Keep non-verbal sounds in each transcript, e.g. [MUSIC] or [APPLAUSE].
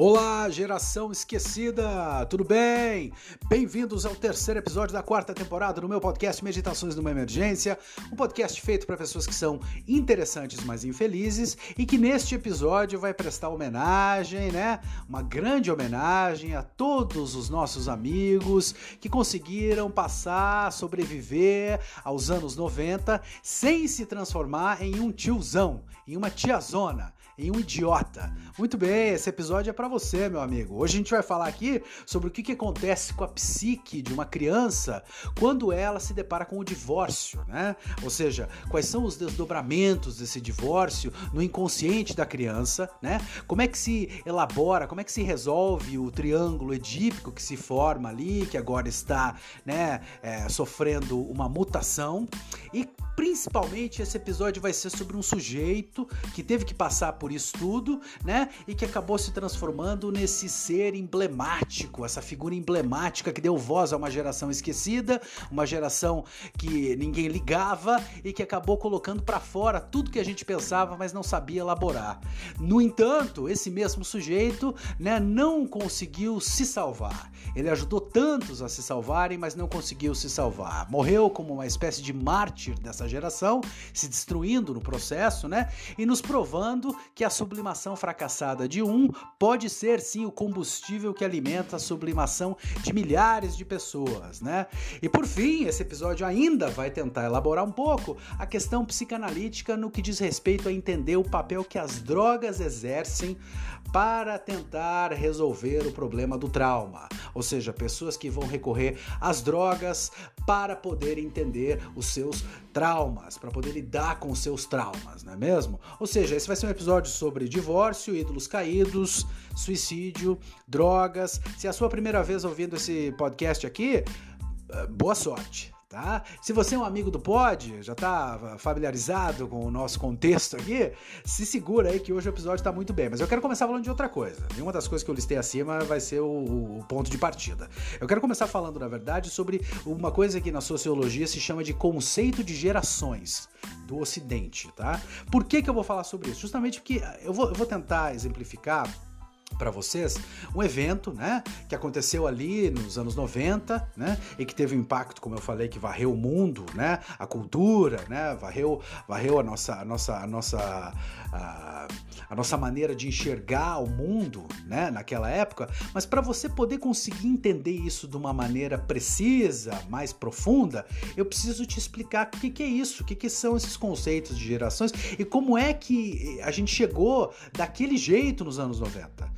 Olá, geração esquecida, tudo bem? Bem-vindos ao terceiro episódio da quarta temporada do meu podcast Meditações numa Emergência, um podcast feito para pessoas que são interessantes, mas infelizes, e que neste episódio vai prestar homenagem, né? Uma grande homenagem a todos os nossos amigos que conseguiram passar, sobreviver aos anos 90 sem se transformar em um tiozão, em uma tiazona em um idiota. Muito bem, esse episódio é para você, meu amigo. Hoje a gente vai falar aqui sobre o que, que acontece com a psique de uma criança quando ela se depara com o divórcio, né? Ou seja, quais são os desdobramentos desse divórcio no inconsciente da criança, né? Como é que se elabora, como é que se resolve o triângulo edípico que se forma ali, que agora está, né, é, sofrendo uma mutação e principalmente esse episódio vai ser sobre um sujeito que teve que passar por isso tudo, né? E que acabou se transformando nesse ser emblemático, essa figura emblemática que deu voz a uma geração esquecida, uma geração que ninguém ligava e que acabou colocando para fora tudo que a gente pensava, mas não sabia elaborar. No entanto, esse mesmo sujeito, né, não conseguiu se salvar. Ele ajudou tantos a se salvarem, mas não conseguiu se salvar. Morreu como uma espécie de mártir dessa geração, se destruindo no processo, né? E nos provando que a sublimação fracassada de um pode ser sim o combustível que alimenta a sublimação de milhares de pessoas, né? E por fim, esse episódio ainda vai tentar elaborar um pouco a questão psicanalítica no que diz respeito a entender o papel que as drogas exercem para tentar resolver o problema do trauma. Ou seja, pessoas que vão recorrer às drogas para poder entender os seus traumas, para poder lidar com os seus traumas, não é mesmo? Ou seja, esse vai ser um episódio sobre divórcio, ídolos caídos, suicídio, drogas. Se é a sua primeira vez ouvindo esse podcast aqui, eh, boa sorte tá? Se você é um amigo do Pod, já tá familiarizado com o nosso contexto aqui, se segura aí que hoje o episódio tá muito bem. Mas eu quero começar falando de outra coisa. E uma das coisas que eu listei acima vai ser o, o ponto de partida. Eu quero começar falando, na verdade, sobre uma coisa que na sociologia se chama de conceito de gerações do Ocidente, tá? Por que, que eu vou falar sobre isso? Justamente porque eu vou, eu vou tentar exemplificar para vocês um evento, né, que aconteceu ali nos anos 90, né, e que teve um impacto, como eu falei, que varreu o mundo, né, a cultura, né, varreu, varreu a nossa, a nossa, a nossa, a, a nossa maneira de enxergar o mundo, né, naquela época. Mas para você poder conseguir entender isso de uma maneira precisa, mais profunda, eu preciso te explicar o que, que é isso, o que, que são esses conceitos de gerações e como é que a gente chegou daquele jeito nos anos 90.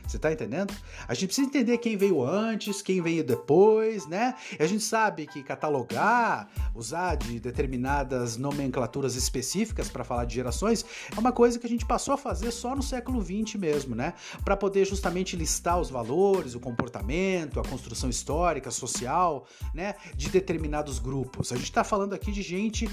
Você tá entendendo? A gente precisa entender quem veio antes, quem veio depois, né? E a gente sabe que catalogar, usar de determinadas nomenclaturas específicas para falar de gerações é uma coisa que a gente passou a fazer só no século XX mesmo, né? Para poder justamente listar os valores, o comportamento, a construção histórica, social, né? De determinados grupos. A gente está falando aqui de gente,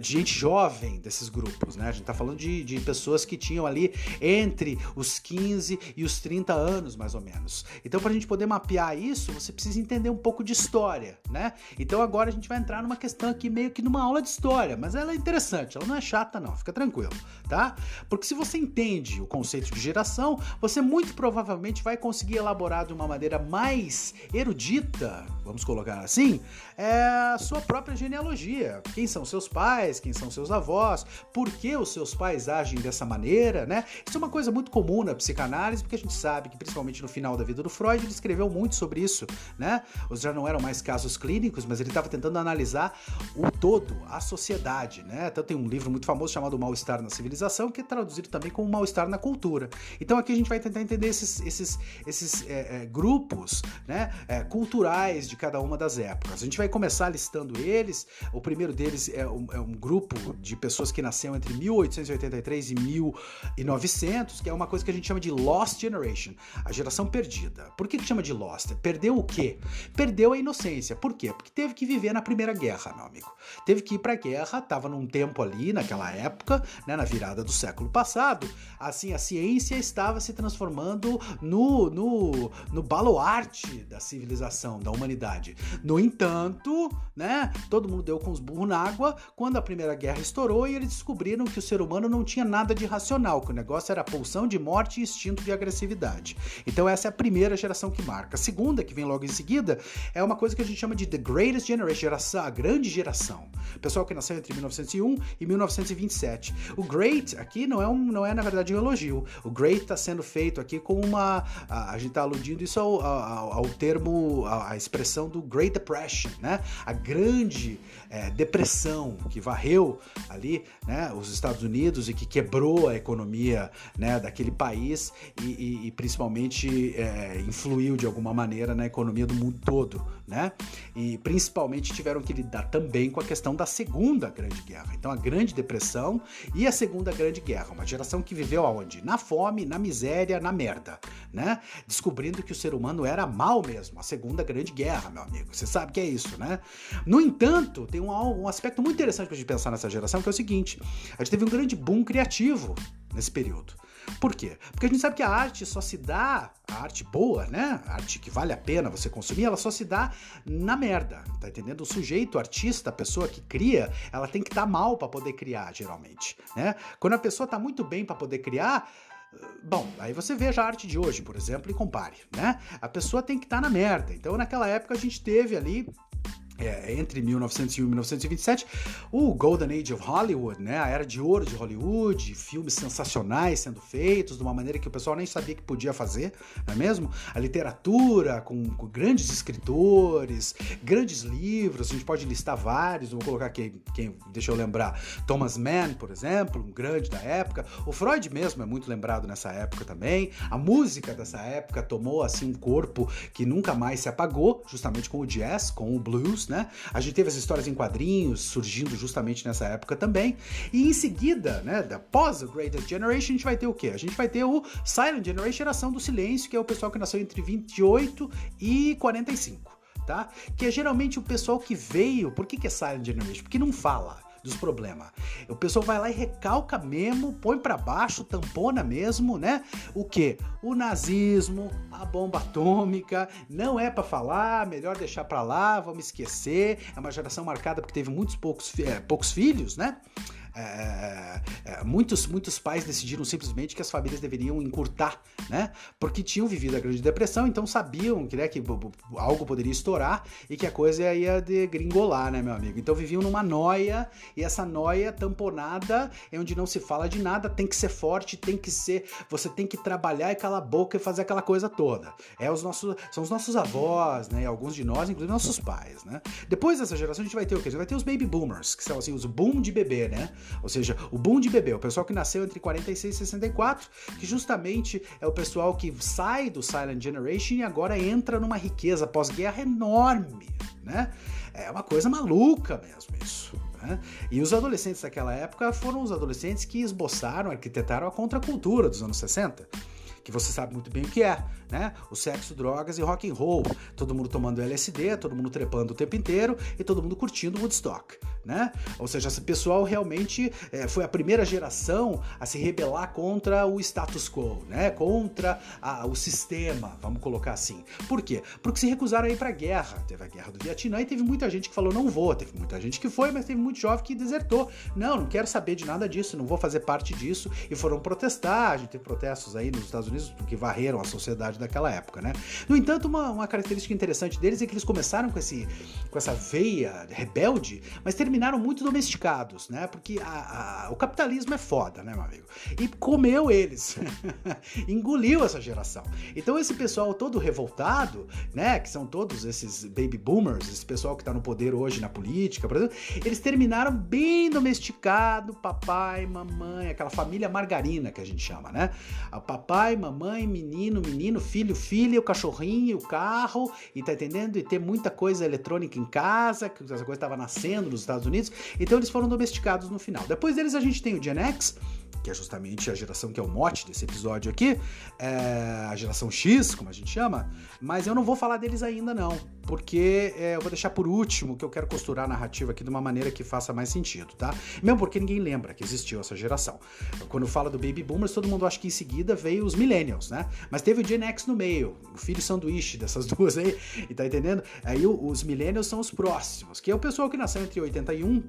de gente jovem desses grupos, né? A gente está falando de, de pessoas que tinham ali entre os 15 e os 30 anos, mais ou menos. Então, para a gente poder mapear isso, você precisa entender um pouco de história, né? Então, agora a gente vai entrar numa questão aqui meio que numa aula de história, mas ela é interessante, ela não é chata, não, fica tranquilo, tá? Porque se você entende o conceito de geração, você muito provavelmente vai conseguir elaborar de uma maneira mais erudita, vamos colocar assim, é a sua própria genealogia. Quem são seus pais, quem são seus avós, por que os seus pais agem dessa maneira, né? Isso é uma coisa muito comum na psicanálise, porque a gente sabe que, principalmente no final da vida do Freud, ele escreveu muito sobre isso, né? Os já não eram mais casos clínicos, mas ele estava tentando analisar o todo, a sociedade, né? Então tem um livro muito famoso chamado Mal-Estar na Civilização, que é traduzido também como Mal-Estar na Cultura. Então aqui a gente vai tentar entender esses, esses, esses é, é, grupos né, é, culturais de cada uma das épocas. A gente vai começar listando eles. O primeiro deles é um, é um grupo de pessoas que nasceram entre 1883 e 1900, que é uma coisa que a gente chama de Lost Generation, a geração perdida. Por que, que chama de Lost? Perdeu o quê? Perdeu a inocência. Por quê? Porque teve que viver na Primeira Guerra, meu amigo. Teve que ir pra guerra, estava num tempo ali, naquela época, né, na virada do século passado, assim, a ciência estava se transformando no, no, no baluarte da civilização, da humanidade. No entanto, né, todo mundo deu com os burros na água quando a Primeira Guerra estourou e eles descobriram que o ser humano não tinha nada de racional, que o negócio era pulsão de morte e instinto de agressividade. Então essa é a primeira geração que marca. A segunda, que vem logo em seguida, é uma coisa que a gente chama de The Greatest Generation, geração, a grande geração. Pessoal que nasceu entre 1901 e 1927. O Great aqui não é, um, não é na verdade um elogio. O Great está sendo feito aqui com uma. A, a gente está aludindo isso ao, ao, ao termo, à expressão do Great Depression, né? A grande é, depressão que varreu ali né, os Estados Unidos e que quebrou a economia né, daquele país e, e, e principalmente é, influiu de alguma maneira na economia do mundo todo. Né? E principalmente tiveram que lidar também com a questão da Segunda Grande Guerra. Então, a Grande Depressão e a Segunda Grande Guerra. Uma geração que viveu aonde? Na fome, na miséria, na merda. Né? Descobrindo que o ser humano era mal mesmo. A Segunda Grande Guerra, meu amigo. Você sabe que é isso, né? No entanto, tem um, um aspecto muito interessante para a gente pensar nessa geração, que é o seguinte: a gente teve um grande boom criativo nesse período. Por quê? Porque a gente sabe que a arte só se dá, a arte boa, né? A arte que vale a pena você consumir, ela só se dá na merda, tá entendendo? O sujeito, o artista, a pessoa que cria, ela tem que estar tá mal para poder criar, geralmente, né? Quando a pessoa tá muito bem para poder criar, Bom, aí você veja a arte de hoje, por exemplo, e compare, né? A pessoa tem que estar tá na merda. Então, naquela época, a gente teve ali é, entre 1901 e 1927, o Golden Age of Hollywood, né, a era de ouro de Hollywood, filmes sensacionais sendo feitos de uma maneira que o pessoal nem sabia que podia fazer, não é mesmo? A literatura com, com grandes escritores, grandes livros, a gente pode listar vários, vou colocar aqui, quem, deixa eu lembrar, Thomas Mann, por exemplo, um grande da época, o Freud mesmo é muito lembrado nessa época também, a música dessa época tomou assim um corpo que nunca mais se apagou, justamente com o jazz, com o blues, né? A gente teve as histórias em quadrinhos surgindo justamente nessa época também. E em seguida, né, após o Greatest Generation, a gente vai ter o quê? A gente vai ter o Silent Generation, geração do silêncio, que é o pessoal que nasceu entre 28 e 45. Tá? Que é geralmente o pessoal que veio. Por que, que é Silent Generation? Porque não fala dos problemas. O pessoal vai lá e recalca mesmo, põe para baixo, tampona mesmo, né? O que? O nazismo, a bomba atômica, não é para falar, melhor deixar para lá, vamos esquecer. É uma geração marcada porque teve muitos poucos, é, poucos filhos, né? É, é, é, muitos, muitos pais decidiram simplesmente que as famílias deveriam encurtar, né? Porque tinham vivido a Grande Depressão, então sabiam que, né, que algo poderia estourar e que a coisa ia degringolar, né, meu amigo? Então viviam numa noia e essa noia tamponada é onde não se fala de nada, tem que ser forte, tem que ser, você tem que trabalhar e calar a boca e fazer aquela coisa toda. É os nossos, são os nossos avós, né? E alguns de nós, inclusive nossos pais, né? Depois dessa geração a gente vai ter o quê? A gente vai ter os baby boomers, que são assim os boom de bebê, né? Ou seja, o boom de bebê, o pessoal que nasceu entre 46 e 64, que justamente é o pessoal que sai do Silent Generation e agora entra numa riqueza pós-guerra enorme, né? É uma coisa maluca mesmo isso. Né? E os adolescentes daquela época foram os adolescentes que esboçaram, arquitetaram a contracultura dos anos 60 que você sabe muito bem o que é, né? O sexo, drogas e rock and roll. Todo mundo tomando LSD, todo mundo trepando o tempo inteiro e todo mundo curtindo Woodstock, né? Ou seja, esse pessoal realmente é, foi a primeira geração a se rebelar contra o status quo, né? Contra a, o sistema, vamos colocar assim. Por quê? Porque se recusaram a ir pra guerra. Teve a guerra do Vietnã e teve muita gente que falou não vou. Teve muita gente que foi, mas teve muito jovem que desertou. Não, não quero saber de nada disso, não vou fazer parte disso. E foram protestar. A gente teve protestos aí nos Estados Unidos que varreram a sociedade daquela época, né? No entanto, uma, uma característica interessante deles é que eles começaram com, esse, com essa veia rebelde, mas terminaram muito domesticados, né? Porque a, a, o capitalismo é foda, né, meu amigo? E comeu eles, [LAUGHS] engoliu essa geração. Então esse pessoal todo revoltado, né? Que são todos esses baby boomers, esse pessoal que está no poder hoje na política, por exemplo, eles terminaram bem domesticado, papai, mamãe, aquela família margarina que a gente chama, né? A papai, mamãe, menino, menino, filho, filha, o cachorrinho, o carro, e tá entendendo? E ter muita coisa eletrônica em casa, que essa coisa estava nascendo nos Estados Unidos, então eles foram domesticados no final. Depois deles a gente tem o Gen X, que é justamente a geração que é o mote desse episódio aqui, é a geração X, como a gente chama, mas eu não vou falar deles ainda não, porque é, eu vou deixar por último, que eu quero costurar a narrativa aqui de uma maneira que faça mais sentido, tá? Mesmo porque ninguém lembra que existiu essa geração. Quando fala do Baby Boomers, todo mundo acha que em seguida veio os Millennials, né? Mas teve o Gen X no meio, o filho sanduíche dessas [LAUGHS] duas aí, e tá entendendo? Aí os Millennials são os próximos, que é o pessoal que nasceu entre 81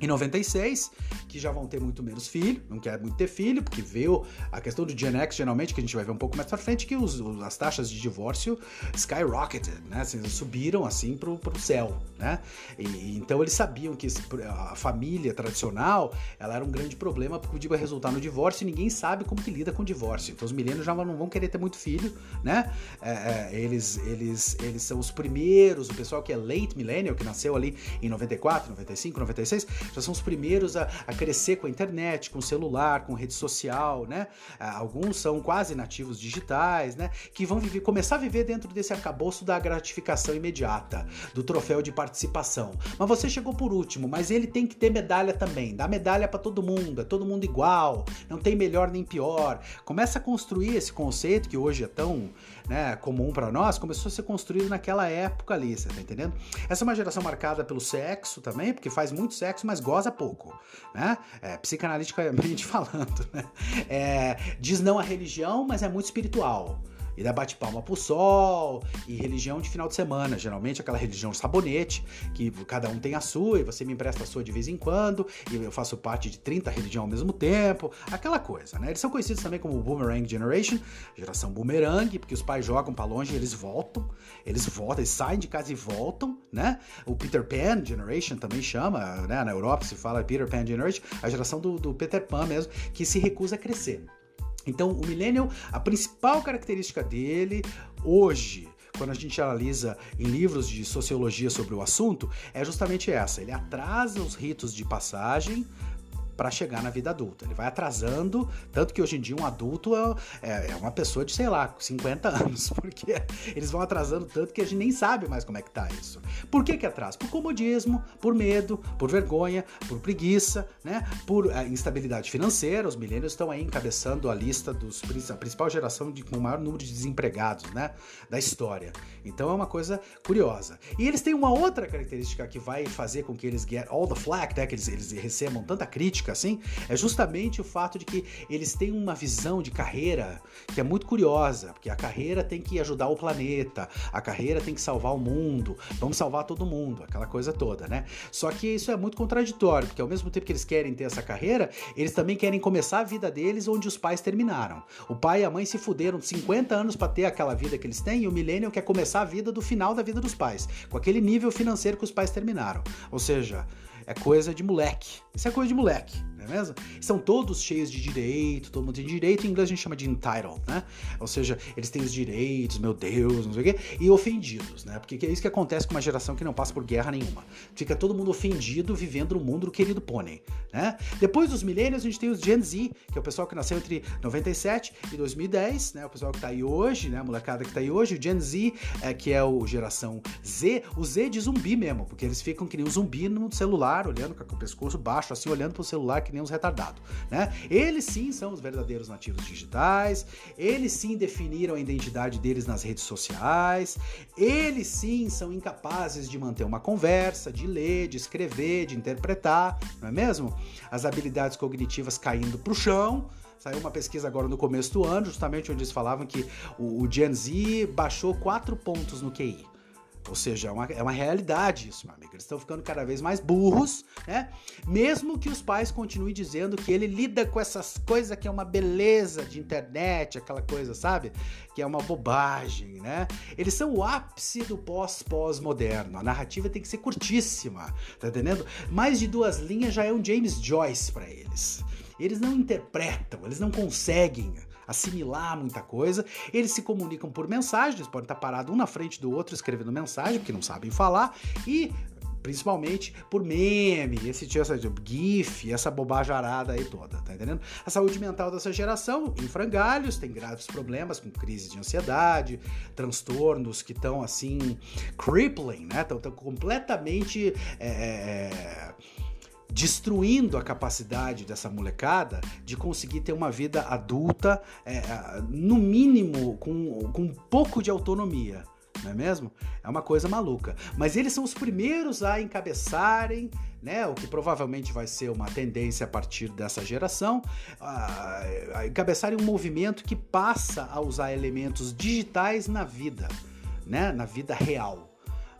e 96, que já vão ter muito menos filho, não quer muito ter filho, porque veio a questão do Gen X, geralmente, que a gente vai ver um pouco mais pra frente, que os, as taxas de divórcio skyrocketed, né? Assim, subiram assim pro, pro céu, né? E, então eles sabiam que a família tradicional, ela era um grande problema, porque podia resultar no divórcio e ninguém sabe como que lida com o divórcio. Então os milênios já não vão querer ter muito filho, né? É, é, eles, eles, eles são os primeiros, o pessoal que é late millennial, que nasceu ali em 94, 95, 96, já são os primeiros a, a crescer com a internet, com o celular, com rede social, né? Ah, alguns são quase nativos digitais, né? Que vão viver, começar a viver dentro desse arcabouço da gratificação imediata, do troféu de participação. Mas você chegou por último, mas ele tem que ter medalha também. Dá medalha para todo mundo, é todo mundo igual, não tem melhor nem pior. Começa a construir esse conceito que hoje é tão né, comum para nós, começou a ser construído naquela época ali, você tá entendendo? Essa é uma geração marcada pelo sexo também, porque faz muito sexo, mas goza pouco, né? É, psicanaliticamente [LAUGHS] falando, né? É, diz não à religião, mas é muito espiritual e dá bate palma pro sol, e religião de final de semana, geralmente aquela religião sabonete, que cada um tem a sua, e você me empresta a sua de vez em quando, e eu faço parte de 30 religiões ao mesmo tempo, aquela coisa, né? Eles são conhecidos também como Boomerang Generation, geração boomerang, porque os pais jogam para longe e eles voltam, eles voltam, eles saem de casa e voltam, né? O Peter Pan Generation também chama, né? Na Europa se fala Peter Pan Generation, a geração do, do Peter Pan mesmo, que se recusa a crescer. Então, o millennial, a principal característica dele hoje, quando a gente analisa em livros de sociologia sobre o assunto, é justamente essa. Ele atrasa os ritos de passagem para chegar na vida adulta. Ele vai atrasando, tanto que hoje em dia um adulto é, é, é uma pessoa de, sei lá, 50 [LAUGHS] anos, porque eles vão atrasando tanto que a gente nem sabe mais como é que tá isso. Por que que atrasa? Por comodismo, por medo, por vergonha, por preguiça, né? Por é, instabilidade financeira. Os milênios estão aí encabeçando a lista dos a principal geração de, com o maior número de desempregados, né? Da história. Então é uma coisa curiosa. E eles têm uma outra característica que vai fazer com que eles get all the flack, né? Que eles, eles recebam tanta crítica crítica, assim, é justamente o fato de que eles têm uma visão de carreira que é muito curiosa, porque a carreira tem que ajudar o planeta, a carreira tem que salvar o mundo, vamos salvar todo mundo, aquela coisa toda, né? Só que isso é muito contraditório, porque ao mesmo tempo que eles querem ter essa carreira, eles também querem começar a vida deles onde os pais terminaram. O pai e a mãe se fuderam 50 anos para ter aquela vida que eles têm e o millennial quer começar a vida do final da vida dos pais, com aquele nível financeiro que os pais terminaram. Ou seja, é coisa de moleque. Isso é coisa de moleque não é mesmo? São todos cheios de direito, todo mundo tem direito, em inglês a gente chama de entitled, né? Ou seja, eles têm os direitos, meu Deus, não sei o quê, e ofendidos, né? Porque é isso que acontece com uma geração que não passa por guerra nenhuma. Fica todo mundo ofendido vivendo no mundo do querido pônei, né? Depois dos milênios, a gente tem os Gen Z, que é o pessoal que nasceu entre 97 e 2010, né? O pessoal que tá aí hoje, né? A molecada que tá aí hoje, o Gen Z, é, que é o geração Z, o Z de zumbi mesmo, porque eles ficam que nem um zumbi no celular, olhando com o pescoço baixo, assim, olhando pro celular que nem uns retardados, né? Eles sim são os verdadeiros nativos digitais, eles sim definiram a identidade deles nas redes sociais, eles sim são incapazes de manter uma conversa, de ler, de escrever, de interpretar, não é mesmo? As habilidades cognitivas caindo pro chão, Saiu uma pesquisa agora no começo do ano, justamente onde eles falavam que o, o Gen Z baixou quatro pontos no QI. Ou seja, é uma, é uma realidade isso, meu amigo. Eles estão ficando cada vez mais burros, né? Mesmo que os pais continuem dizendo que ele lida com essas coisas que é uma beleza de internet, aquela coisa, sabe? Que é uma bobagem, né? Eles são o ápice do pós-pós-moderno. A narrativa tem que ser curtíssima, tá entendendo? Mais de duas linhas já é um James Joyce para eles. Eles não interpretam, eles não conseguem assimilar muita coisa. Eles se comunicam por mensagem, eles podem estar parados um na frente do outro escrevendo mensagem, porque não sabem falar, e principalmente por meme, esse tipo essa GIF, essa bobajarada aí toda, tá entendendo? A saúde mental dessa geração em frangalhos, tem graves problemas com crise de ansiedade, transtornos que estão assim, crippling, né? Estão completamente. É, é destruindo a capacidade dessa molecada de conseguir ter uma vida adulta, é, no mínimo com, com um pouco de autonomia. Não é mesmo? É uma coisa maluca. Mas eles são os primeiros a encabeçarem, né? O que provavelmente vai ser uma tendência a partir dessa geração, a, a encabeçarem um movimento que passa a usar elementos digitais na vida, né? Na vida real.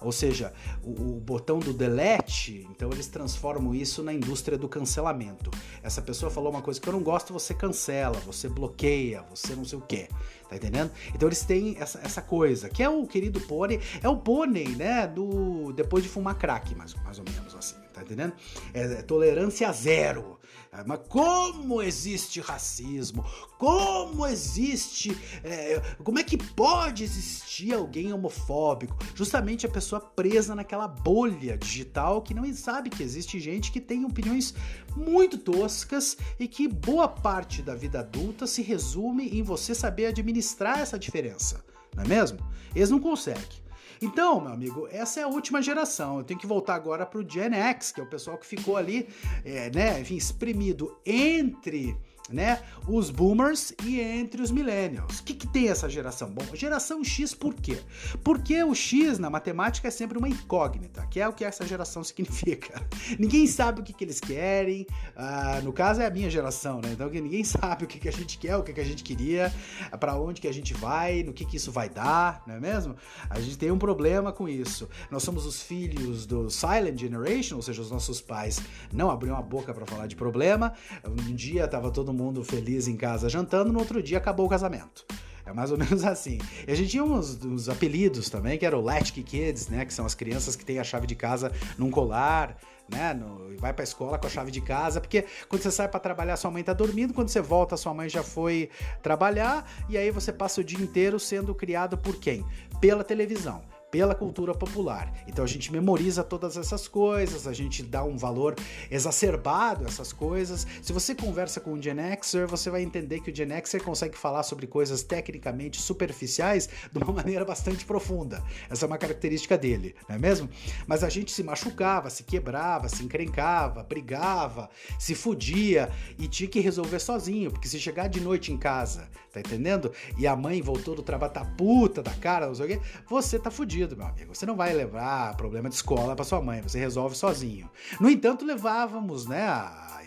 Ou seja, o, o, botão do delete, então eles transformam isso na indústria do cancelamento. Essa pessoa falou uma coisa que eu não gosto, você cancela, você bloqueia, você não sei o quê. Tá entendendo? Então eles têm essa, essa coisa, que é o querido pônei, é o pônei, né? Do. Depois de fumar crack, mais, mais ou menos assim, tá entendendo? É, é tolerância zero. Mas como existe racismo? Como existe. É, como é que pode existir alguém homofóbico? Justamente a pessoa presa naquela bolha digital que não sabe que existe gente que tem opiniões muito toscas e que boa parte da vida adulta se resume em você saber administrar essa diferença, não é mesmo? Eles não conseguem. Então, meu amigo, essa é a última geração. Eu tenho que voltar agora para o Gen X, que é o pessoal que ficou ali, é, né, enfim, espremido entre né? Os boomers e entre os millennials. O que, que tem essa geração? Bom, geração X por quê? Porque o X na matemática é sempre uma incógnita, que é o que essa geração [LAUGHS] significa. ninguém sabe o que, que eles querem. Uh, no caso é a minha geração, né? Então ninguém sabe o que, que a gente quer, o que, que a gente queria, para onde que a gente vai, no que, que isso vai dar, não é mesmo? A gente tem um problema com isso. Nós somos os filhos do Silent Generation, ou seja, os nossos pais não abriam a boca para falar de problema. Um dia tava todo mundo feliz em casa jantando, no outro dia acabou o casamento. É mais ou [LAUGHS] menos assim. E a gente tinha uns, uns apelidos também, que era o Latchkey Kids, né? Que são as crianças que têm a chave de casa num colar, né? No, vai pra escola com a chave de casa, porque quando você sai para trabalhar, sua mãe tá dormindo, quando você volta, sua mãe já foi trabalhar, e aí você passa o dia inteiro sendo criado por quem? Pela televisão pela cultura popular. Então a gente memoriza todas essas coisas, a gente dá um valor exacerbado a essas coisas. Se você conversa com um Gen Xer, você vai entender que o Gen Xer consegue falar sobre coisas tecnicamente superficiais de uma [LAUGHS] maneira bastante profunda. Essa é uma característica dele, não é mesmo? Mas a gente se machucava, se quebrava, se encrencava, brigava, se fudia e tinha que resolver sozinho, porque se chegar de noite em casa, tá entendendo? E a mãe voltou do trabalho, tá puta da cara, não sei o quê, você tá fudido resolvido, meu amigo. Você não vai levar problema de escola para sua mãe, você resolve sozinho. No entanto, levávamos, né, a,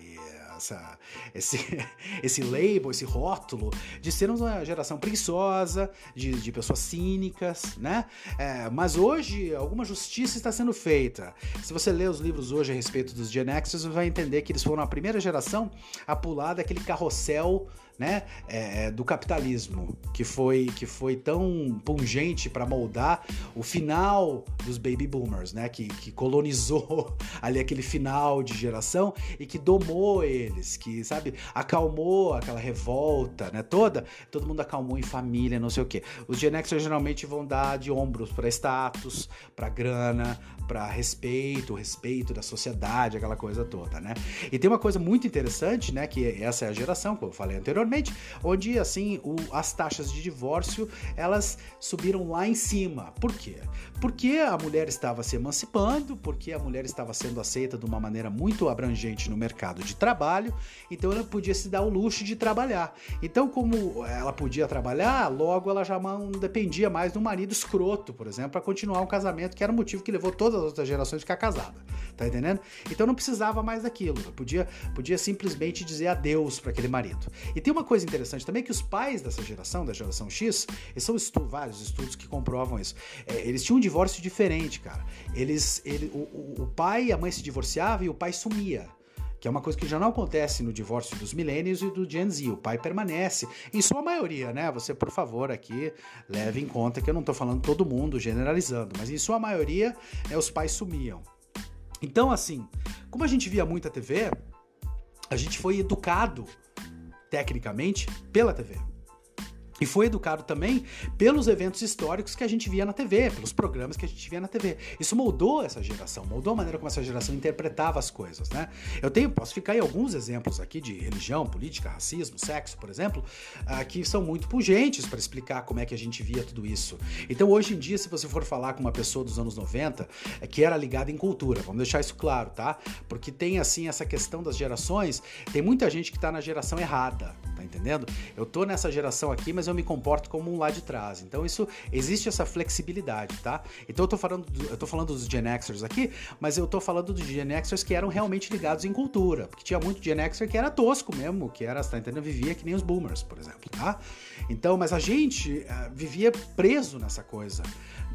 essa, esse, [LAUGHS] esse label, esse rótulo de sermos uma geração preguiçosa, de, de pessoas cínicas, né? É, mas hoje alguma justiça está sendo feita. Se você ler os livros hoje a respeito dos Gen X, você vai entender que eles foram a primeira geração a pular daquele carrossel né, é, é, do capitalismo, que foi, que foi tão pungente para moldar o final dos baby boomers, né, que, que colonizou [LAUGHS] ali aquele final de geração e que domou eles, que, sabe, acalmou aquela revolta, né, toda, todo mundo acalmou em família, não sei o quê. Os Gen Xers geralmente vão dar de ombros para status, para grana, para respeito, respeito da sociedade, aquela coisa toda, né? E tem uma coisa muito interessante, né, que essa é a geração, como eu falei anteriormente, anteriormente, onde assim o, as taxas de divórcio elas subiram lá em cima. Por quê? Porque a mulher estava se emancipando, porque a mulher estava sendo aceita de uma maneira muito abrangente no mercado de trabalho, então ela podia se dar o luxo de trabalhar. Então, como ela podia trabalhar, logo ela já não dependia mais do marido escroto, por exemplo, para continuar um casamento, que era o motivo que levou todas as outras gerações a ficar casada. Tá entendendo? Então não precisava mais daquilo. Podia, podia simplesmente dizer adeus para aquele marido. E tem uma coisa interessante também que os pais dessa geração, da geração X, e são estu vários estudos que comprovam isso. É, eles tinham divórcio diferente, cara. Eles, ele, o, o pai e a mãe se divorciavam e o pai sumia que é uma coisa que já não acontece no divórcio dos milênios e do Gen Z. O pai permanece, em sua maioria, né? Você, por favor, aqui leve em conta que eu não estou falando todo mundo, generalizando, mas em sua maioria, né, os pais sumiam. Então, assim, como a gente via muita TV, a gente foi educado tecnicamente, pela TV. E foi educado também pelos eventos históricos que a gente via na TV, pelos programas que a gente via na TV. Isso moldou essa geração, moldou a maneira como essa geração interpretava as coisas, né? Eu tenho, posso ficar em alguns exemplos aqui de religião, política, racismo, sexo, por exemplo, uh, que são muito pungentes para explicar como é que a gente via tudo isso. Então, hoje em dia, se você for falar com uma pessoa dos anos 90, é que era ligada em cultura, vamos deixar isso claro, tá? Porque tem, assim, essa questão das gerações, tem muita gente que está na geração errada, tá entendendo? Eu tô nessa geração aqui, mas eu me comporto como um lá de trás. Então isso existe essa flexibilidade, tá? Então eu tô falando, do, eu tô falando dos Gen Xers aqui, mas eu tô falando dos Gen Xers que eram realmente ligados em cultura, porque tinha muito Gen Xer que era tosco mesmo, que era, tá entendendo? Vivia que nem os boomers, por exemplo, tá? Então, mas a gente uh, vivia preso nessa coisa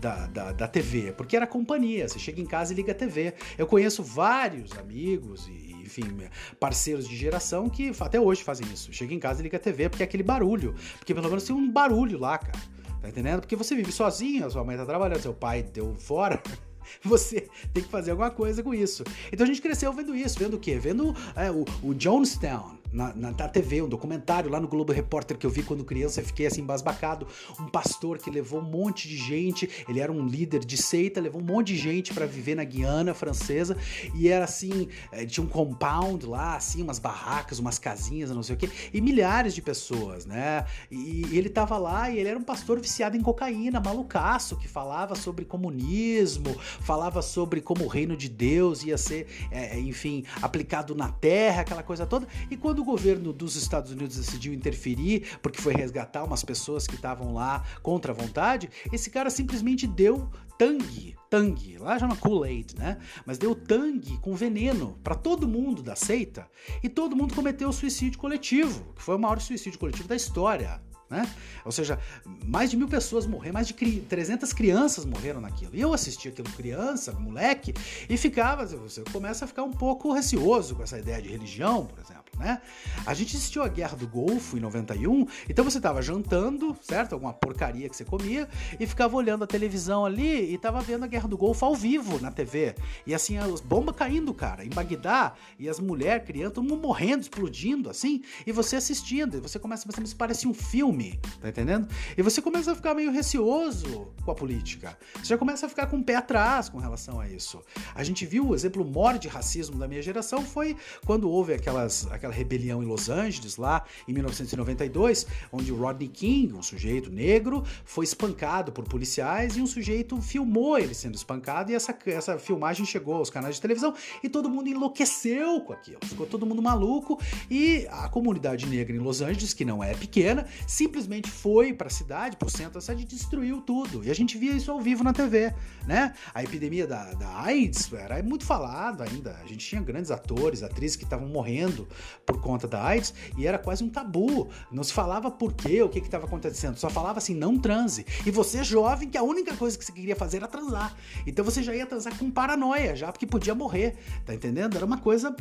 da, da, da TV, porque era companhia. Você chega em casa e liga a TV. Eu conheço vários amigos e, enfim, parceiros de geração que até hoje fazem isso. Chega em casa e liga a TV porque é aquele barulho. Porque pelo menos tem um barulho lá, cara. Tá entendendo? Porque você vive sozinho, a sua mãe tá trabalhando, seu pai deu fora. [LAUGHS] Você tem que fazer alguma coisa com isso. Então a gente cresceu vendo isso, vendo o quê? Vendo é, o, o Jonestown, na, na, na, TV, um documentário lá no Globo Repórter que eu vi quando criança, eu fiquei assim embasbacado. Um pastor que levou um monte de gente, ele era um líder de seita, levou um monte de gente para viver na Guiana francesa e era assim, eh, tinha um compound lá, assim, umas barracas, umas casinhas, não sei o quê, e milhares de pessoas, né? E, e ele tava lá e ele era um pastor viciado em cocaína, malucaço, que falava sobre comunismo, falava sobre como o reino de Deus ia ser, é, enfim, aplicado na terra, aquela coisa toda. E quando o governo dos Estados Unidos decidiu interferir, porque foi resgatar umas pessoas que estavam lá contra a vontade, esse cara simplesmente deu tangue, tangue, lá chama Kool-Aid, né? Mas deu tangue com veneno para todo mundo da seita e todo mundo cometeu suicídio coletivo, que foi o maior suicídio coletivo da história. Né? Ou seja, mais de mil pessoas morreram, mais de 300 crianças morreram naquilo. E eu assisti aquilo criança, moleque, e ficava, você começa a ficar um pouco receoso com essa ideia de religião, por exemplo né? A gente assistiu a Guerra do Golfo em 91, então você tava jantando, certo? Alguma porcaria que você comia, e ficava olhando a televisão ali e tava vendo a Guerra do Golfo ao vivo na TV. E assim, as bombas caindo, cara, em Bagdá, e as mulheres, crianças, todo mundo morrendo, explodindo, assim, e você assistindo, e você começa a pensar, isso parece um filme, tá entendendo? E você começa a ficar meio receoso com a política. Você já começa a ficar com o pé atrás com relação a isso. A gente viu o exemplo maior de racismo da minha geração foi quando houve aquelas aquela rebelião em Los Angeles, lá em 1992, onde o Rodney King, um sujeito negro, foi espancado por policiais e um sujeito filmou ele sendo espancado e essa, essa filmagem chegou aos canais de televisão e todo mundo enlouqueceu com aquilo. Ficou todo mundo maluco e a comunidade negra em Los Angeles, que não é pequena, simplesmente foi para a cidade, para o centro da cidade e destruiu tudo. E a gente via isso ao vivo na TV, né? A epidemia da, da AIDS era muito falado ainda. A gente tinha grandes atores, atrizes que estavam morrendo por conta da AIDS e era quase um tabu. Não se falava por quê, o que estava acontecendo, só falava assim, não transe. E você jovem, que a única coisa que você queria fazer era transar. Então você já ia transar com paranoia, já porque podia morrer, tá entendendo? Era uma coisa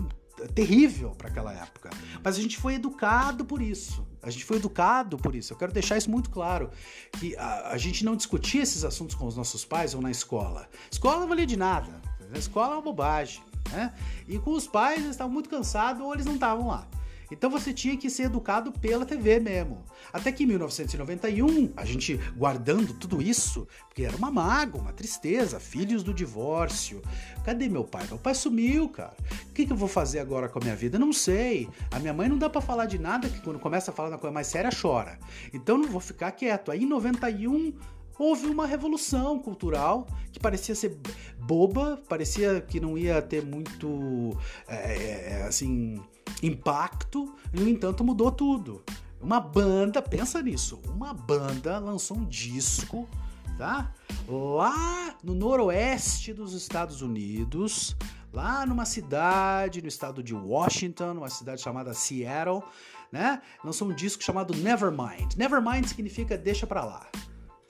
terrível para aquela época. Mas a gente foi educado por isso. A gente foi educado por isso. Eu quero deixar isso muito claro. Que a, a gente não discutia esses assuntos com os nossos pais ou na escola. Escola não valia de nada. A escola é uma bobagem né? E com os pais eles estavam muito cansados ou eles não estavam lá. Então você tinha que ser educado pela TV mesmo. Até que em 1991, a gente guardando tudo isso, porque era uma mágoa, uma tristeza, filhos do divórcio. Cadê meu pai? Meu pai sumiu, cara. O que, que eu vou fazer agora com a minha vida? Não sei. A minha mãe não dá para falar de nada, que quando começa a falar uma coisa mais séria, chora. Então não vou ficar quieto. Aí em 91 houve uma revolução cultural que parecia ser boba, parecia que não ia ter muito, é, é, é, assim, impacto, no entanto mudou tudo. Uma banda, pensa nisso, uma banda lançou um disco, tá? Lá no noroeste dos Estados Unidos, lá numa cidade no estado de Washington, uma cidade chamada Seattle, né? Lançou um disco chamado Nevermind. Nevermind significa deixa pra lá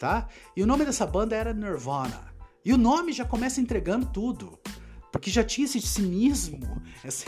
tá? E o nome dessa banda era Nirvana. E o nome já começa entregando tudo. Porque já tinha esse cinismo, [LAUGHS] essa,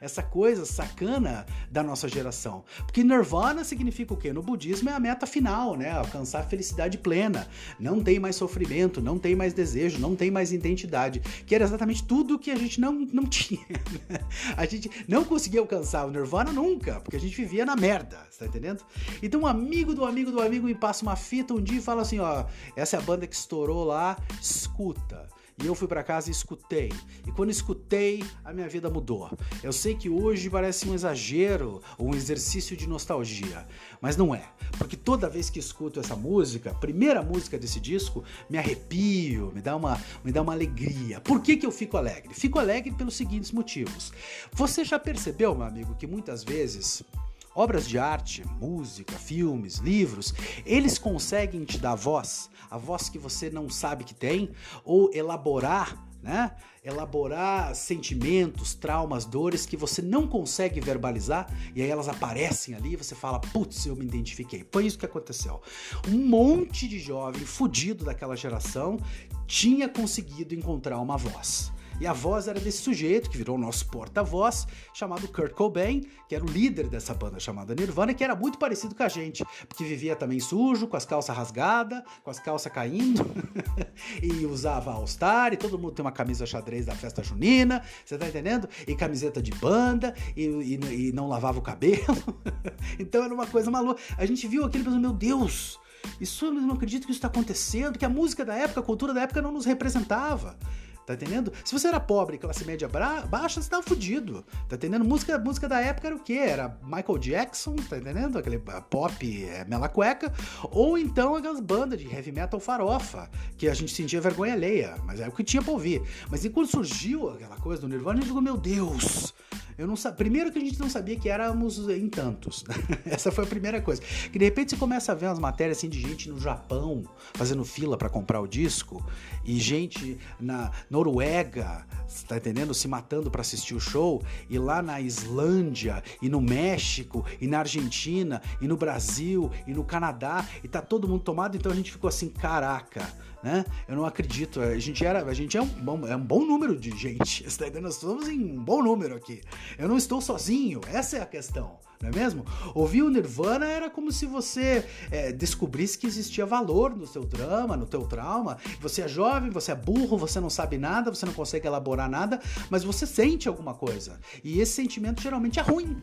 essa coisa sacana da nossa geração. Porque Nirvana significa o quê? No budismo é a meta final, né? Alcançar a felicidade plena. Não tem mais sofrimento, não tem mais desejo, não tem mais identidade. Que era exatamente tudo que a gente não, não [LAUGHS] tinha. Né? A gente não conseguia alcançar o Nirvana nunca, porque a gente vivia na merda, tá entendendo? Então um amigo do amigo do amigo me passa uma fita um dia e fala assim, ó, essa é a banda que estourou lá, escuta. E eu fui para casa e escutei. E quando escutei, a minha vida mudou. Eu sei que hoje parece um exagero, um exercício de nostalgia, mas não é. Porque toda vez que escuto essa música, primeira música desse disco, me arrepio, me dá uma, me dá uma alegria. Por que, que eu fico alegre? Fico alegre pelos seguintes motivos. Você já percebeu, meu amigo, que muitas vezes obras de arte, música, filmes, livros, eles conseguem te dar voz, a voz que você não sabe que tem, ou elaborar né? Elaborar sentimentos, traumas, dores que você não consegue verbalizar e aí elas aparecem ali e você fala, putz, eu me identifiquei. Foi isso que aconteceu. Um monte de jovem fudido daquela geração tinha conseguido encontrar uma voz. E a voz era desse sujeito que virou o nosso porta-voz, chamado Kurt Cobain, que era o líder dessa banda chamada Nirvana, que era muito parecido com a gente, porque vivia também sujo, com as calças rasgadas, com as calças caindo, [LAUGHS] e usava All-Star, e todo mundo tem uma camisa xadrez da festa junina, você tá entendendo? E camiseta de banda, e, e, e não lavava o cabelo. [LAUGHS] então era uma coisa maluca. A gente viu aquilo e pensou, meu Deus, isso eu não acredito que isso está acontecendo, que a música da época, a cultura da época não nos representava. Tá entendendo? Se você era pobre, classe média baixa, você tava fudido. Tá entendendo? Música, música da época era o quê? Era Michael Jackson, tá entendendo? Aquele ah, pop é, mela cueca. Ou então aquelas bandas de heavy metal farofa, que a gente sentia vergonha alheia. Mas era o que tinha pra ouvir. Mas e quando surgiu aquela coisa do Nirvana, a gente meu Deus! Eu não. Primeiro que a gente não sabia que éramos em tantos. [LAUGHS] Essa foi a primeira coisa. Que de repente você começa a ver umas matérias assim de gente no Japão fazendo fila para comprar o disco e gente na Noruega, tá entendendo? Se matando para assistir o show e lá na Islândia e no México e na Argentina e no Brasil e no Canadá e tá todo mundo tomado, então a gente ficou assim, caraca né? Eu não acredito. A gente era, a gente é um bom, é um bom número de gente. [LAUGHS] Você tá entendendo? Nós estamos em um bom número aqui. Eu não estou sozinho. Essa é a questão, não é mesmo? Ouvir o Nirvana era como se você é, descobrisse que existia valor no seu drama, no teu trauma. Você é jovem, você é burro, você não sabe nada, você não consegue elaborar nada, mas você sente alguma coisa. E esse sentimento geralmente é ruim.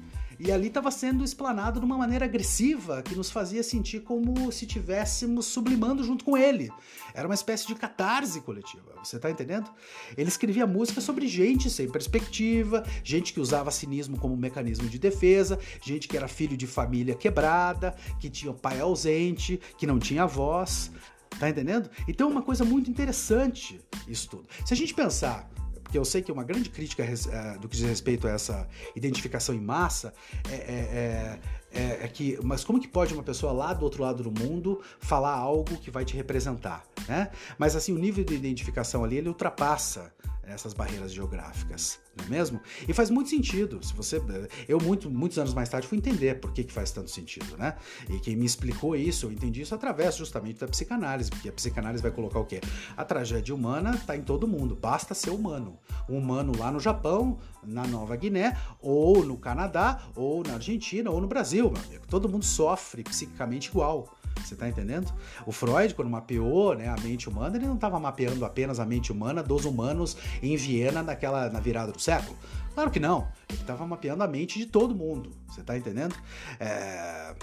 E ali estava sendo explanado de uma maneira agressiva que nos fazia sentir como se estivéssemos sublimando junto com ele. Era uma espécie de catarse coletiva, você tá entendendo? Ele escrevia música sobre gente sem perspectiva, gente que usava cinismo como mecanismo de defesa, gente que era filho de família quebrada, que tinha pai ausente, que não tinha voz. Tá entendendo? Então é uma coisa muito interessante isso tudo. Se a gente pensar porque eu sei que uma grande crítica uh, do que diz respeito a essa identificação em massa é, é, é, é, que, mas como que pode uma pessoa lá do outro lado do mundo falar algo que vai te representar, né? Mas assim, o nível de identificação ali, ele ultrapassa essas barreiras geográficas, não é mesmo? E faz muito sentido. Se você, eu muito, muitos anos mais tarde fui entender por que, que faz tanto sentido, né? E quem me explicou isso, eu entendi isso através justamente da psicanálise, porque a psicanálise vai colocar o quê? A tragédia humana está em todo mundo, basta ser humano. Um humano lá no Japão, na Nova Guiné, ou no Canadá, ou na Argentina, ou no Brasil, meu amigo. Todo mundo sofre psicicamente igual. Você tá entendendo? O Freud, quando mapeou né, a mente humana, ele não estava mapeando apenas a mente humana dos humanos em Viena naquela, na virada do século. Claro que não. Ele estava mapeando a mente de todo mundo. Você tá entendendo? É...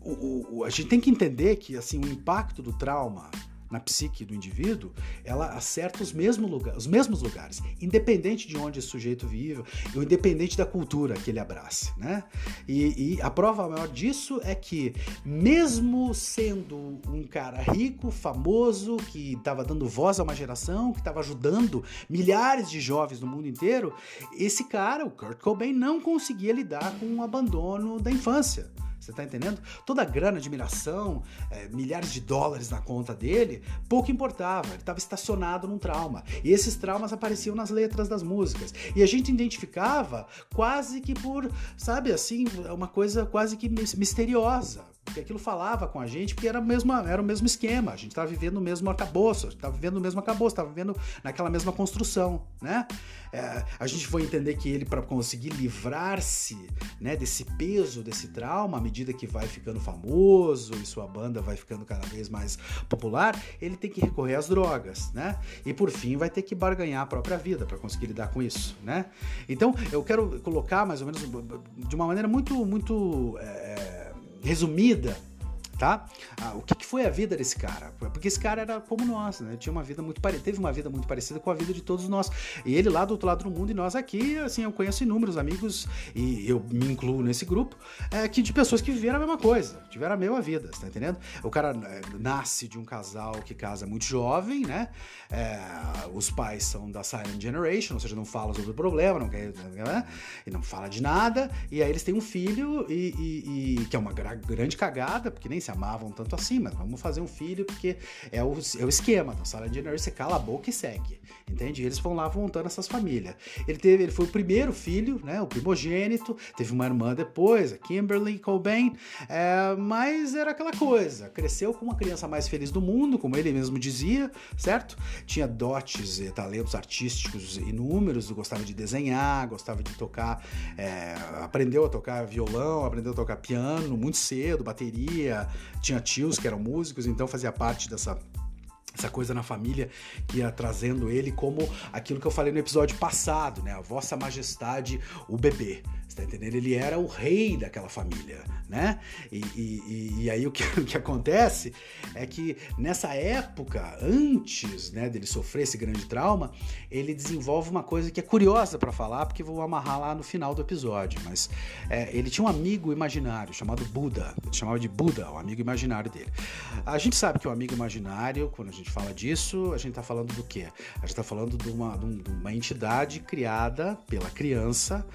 O, o, a gente tem que entender que assim, o impacto do trauma na psique do indivíduo, ela acerta os mesmos, lugar, os mesmos lugares, independente de onde esse sujeito vive, ou independente da cultura que ele abrace, né? E, e a prova maior disso é que, mesmo sendo um cara rico, famoso, que estava dando voz a uma geração, que estava ajudando milhares de jovens no mundo inteiro, esse cara, o Kurt Cobain, não conseguia lidar com o abandono da infância. Você tá entendendo? Toda a grana, admiração, é, milhares de dólares na conta dele, pouco importava. Ele estava estacionado num trauma. E esses traumas apareciam nas letras das músicas. E a gente identificava quase que por, sabe, assim, uma coisa quase que misteriosa. Porque aquilo falava com a gente, porque era o mesmo, era o mesmo esquema. A gente estava vivendo o mesmo arcabouço, estava vivendo o mesmo arcabouço, estava vivendo naquela mesma construção, né? É, a gente foi entender que ele, para conseguir livrar-se né, desse peso, desse trauma, à medida que vai ficando famoso e sua banda vai ficando cada vez mais popular, ele tem que recorrer às drogas, né? E por fim vai ter que barganhar a própria vida para conseguir lidar com isso, né? Então eu quero colocar mais ou menos de uma maneira muito, muito. É, resumida tá? Ah, o que, que, foi a vida desse cara? Porque esse cara era como nós, né? Tinha uma vida muito parecida, teve uma vida muito parecida com a vida de todos nós. E ele lá do outro lado do mundo e nós aqui, assim, eu conheço inúmeros amigos e eu me incluo nesse grupo, é, que de pessoas que viveram a mesma coisa, tiveram a mesma vida, tá entendendo? O cara é, nasce de um casal que casa muito jovem, né? É, os pais são da Silent Generation, ou seja, não fala sobre o problema, não quer, né? e não fala de nada, e aí eles têm um filho e, e, e que é uma grande cagada, porque nem se amavam tanto assim, mas vamos fazer um filho porque é o, é o esquema. Da sala de janeiro você cala a boca e segue. Entende? E eles vão lá montando essas famílias. Ele teve, ele foi o primeiro filho, né? O primogênito, teve uma irmã depois, a Kimberly Cobain, é, mas era aquela coisa. Cresceu como uma criança mais feliz do mundo, como ele mesmo dizia, certo? Tinha dotes e talentos artísticos inúmeros, gostava de desenhar, gostava de tocar, é, aprendeu a tocar violão, aprendeu a tocar piano muito cedo, bateria, tinha tios que eram músicos, então fazia parte dessa essa coisa na família que ia trazendo ele como aquilo que eu falei no episódio passado, né? A Vossa Majestade, o bebê. Você tá entendendo? Ele era o rei daquela família, né? E, e, e aí o que, [LAUGHS] o que acontece é que nessa época, antes né, dele sofrer esse grande trauma, ele desenvolve uma coisa que é curiosa para falar, porque vou amarrar lá no final do episódio. Mas é, ele tinha um amigo imaginário chamado Buda. Ele chamava de Buda, o amigo imaginário dele. A gente sabe que o amigo imaginário, quando a gente fala disso, a gente está falando do quê? A gente está falando de uma, de uma entidade criada pela criança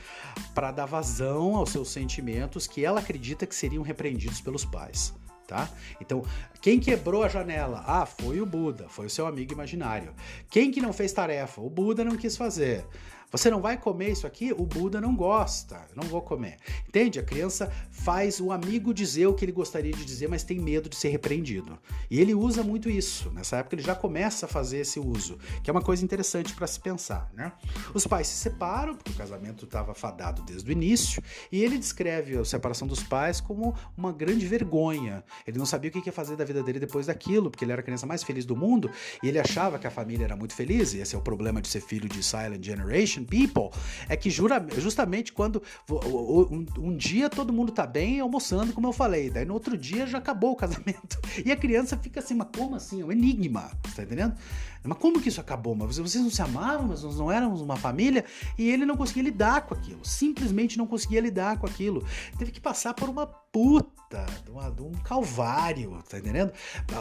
para dar vazão aos seus sentimentos que ela acredita que seriam repreendidos pelos pais. Tá? Então, quem quebrou a janela? Ah, foi o Buda, foi o seu amigo imaginário. Quem que não fez tarefa? O Buda não quis fazer. Você não vai comer isso aqui? O Buda não gosta. Não vou comer. Entende? A criança faz o amigo dizer o que ele gostaria de dizer, mas tem medo de ser repreendido. E ele usa muito isso. Nessa época ele já começa a fazer esse uso, que é uma coisa interessante para se pensar, né? Os pais se separam, porque o casamento estava fadado desde o início, e ele descreve a separação dos pais como uma grande vergonha. Ele não sabia o que ia fazer da vida dele depois daquilo, porque ele era a criança mais feliz do mundo, e ele achava que a família era muito feliz, e esse é o problema de ser filho de Silent Generation People é que jura, justamente quando um, um, dia todo mundo tá bem almoçando, como eu falei, daí no outro dia já acabou o casamento. [LAUGHS] E a criança fica assim, mas como assim? É um enigma, tá entendendo? Mas como que isso acabou? Mas vocês não se amavam, mas nós não éramos uma família? E ele não conseguia lidar com aquilo, simplesmente não conseguia lidar com aquilo. Teve que passar por uma puta, de, uma, de um calvário, tá entendendo?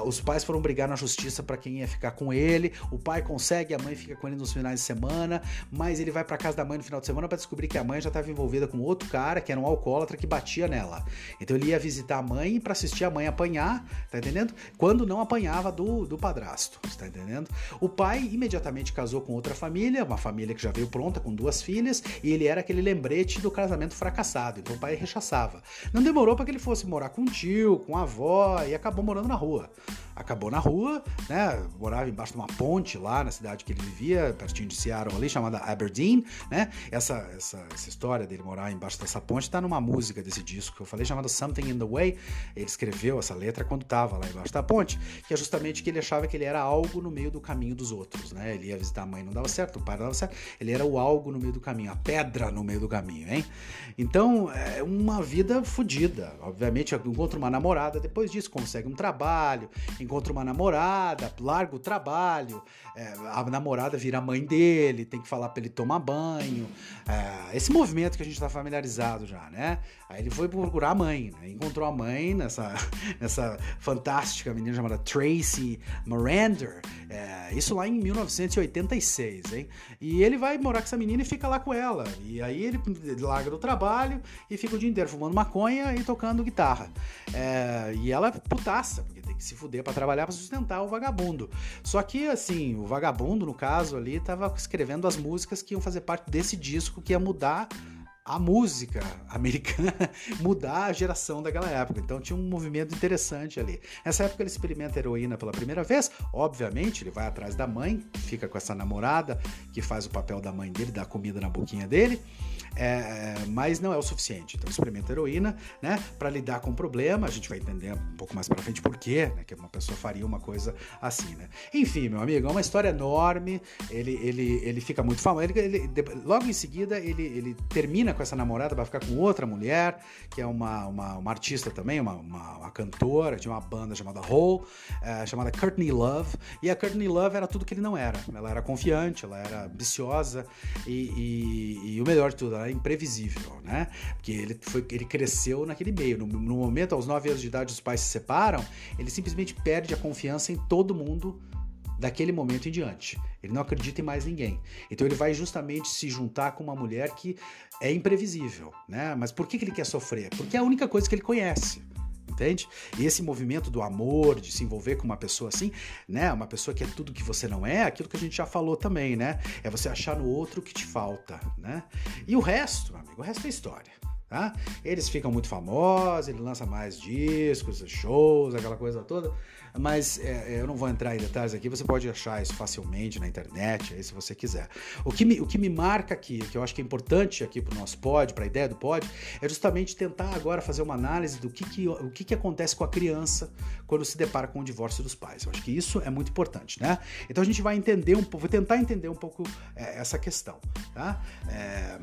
Os pais foram brigar na justiça para quem ia ficar com ele, o pai consegue, a mãe fica com ele nos finais de semana, mas ele vai para casa da mãe no final de semana para descobrir que a mãe já estava envolvida com outro cara, que era um alcoólatra que batia nela. Então ele ia visitar a mãe para assistir a mãe apanhar, tá entendendo? Quando não apanhava do, do padrasto, tá entendendo? O pai imediatamente casou com outra família, uma família que já veio pronta, com duas filhas, e ele era aquele lembrete do casamento fracassado, então o pai rechaçava. Não demorou para que ele fosse morar com o tio, com a avó, e acabou morando na rua. Acabou na rua, né? Morava embaixo de uma ponte lá na cidade que ele vivia, pertinho de Seattle ali, chamada Aberdeen, né? Essa, essa, essa história dele morar embaixo dessa ponte tá numa música desse disco que eu falei, chamada Something in the Way. Ele escreveu essa letra quando tava lá embaixo da ponte, que é justamente que ele achava que ele era algo no meio do caminho dos outros, né? Ele ia visitar a mãe, não dava certo, o pai não dava certo, ele era o algo no meio do caminho, a pedra no meio do caminho, hein? Então, é uma vida fodida. Obviamente, encontra uma namorada, depois disso consegue um trabalho, encontra uma namorada, larga o trabalho, é, a namorada vira mãe dele, tem que falar para ele tomar banho. É, esse movimento que a gente está familiarizado já, né? Aí ele foi procurar a mãe, né? encontrou a mãe nessa, [LAUGHS] nessa fantástica menina chamada Tracy Miranda. É, isso lá em 1986, hein? E ele vai morar com essa menina e fica lá com ela. E aí ele larga do trabalho e fica o dia inteiro fumando maconha e tocando guitarra. É, e ela é putaça, porque tem que se fuder para trabalhar para sustentar o vagabundo. Só que, assim, o vagabundo, no caso ali, tava escrevendo as músicas que iam fazer parte desse disco que ia mudar a música [LAUGHS] americana mudar a geração daquela época. Então tinha um movimento interessante ali. Nessa época ele experimenta heroína pela primeira vez. Obviamente, ele vai atrás da mãe, fica com essa namorada que faz o papel da mãe dele, dá comida na boquinha dele. É, mas não é o suficiente. Então experimenta heroína, né, para lidar com o problema. A gente vai entender um pouco mais para frente por quê, né, que uma pessoa faria uma coisa assim, né. Enfim, meu amigo, é uma história enorme. Ele, ele, ele fica muito famoso. Ele, ele, logo em seguida, ele, ele termina com essa namorada, vai ficar com outra mulher, que é uma, uma, uma artista também, uma, uma, uma, cantora de uma banda chamada Hole, é, chamada Courtney Love. E a Courtney Love era tudo que ele não era. Ela era confiante, ela era ambiciosa e, e, e o melhor de tudo, ela imprevisível, né? Porque ele, foi, ele cresceu naquele meio. No, no momento, aos 9 anos de idade, os pais se separam, ele simplesmente perde a confiança em todo mundo daquele momento em diante. Ele não acredita em mais ninguém. Então ele vai justamente se juntar com uma mulher que é imprevisível, né? Mas por que, que ele quer sofrer? Porque é a única coisa que ele conhece. Entende? E esse movimento do amor, de se envolver com uma pessoa assim, né? Uma pessoa que é tudo que você não é, aquilo que a gente já falou também, né? É você achar no outro o que te falta, né? E o resto, amigo, o resto é história. Tá? Eles ficam muito famosos, ele lança mais discos, shows, aquela coisa toda mas é, é, eu não vou entrar em detalhes aqui, você pode achar isso facilmente na internet, aí se você quiser. O que me, o que me marca aqui, que eu acho que é importante aqui para o nosso pod, para a ideia do pod, é justamente tentar agora fazer uma análise do que, que, o que, que acontece com a criança quando se depara com o divórcio dos pais. Eu acho que isso é muito importante, né? Então a gente vai entender um pouco, vou tentar entender um pouco é, essa questão, tá? É...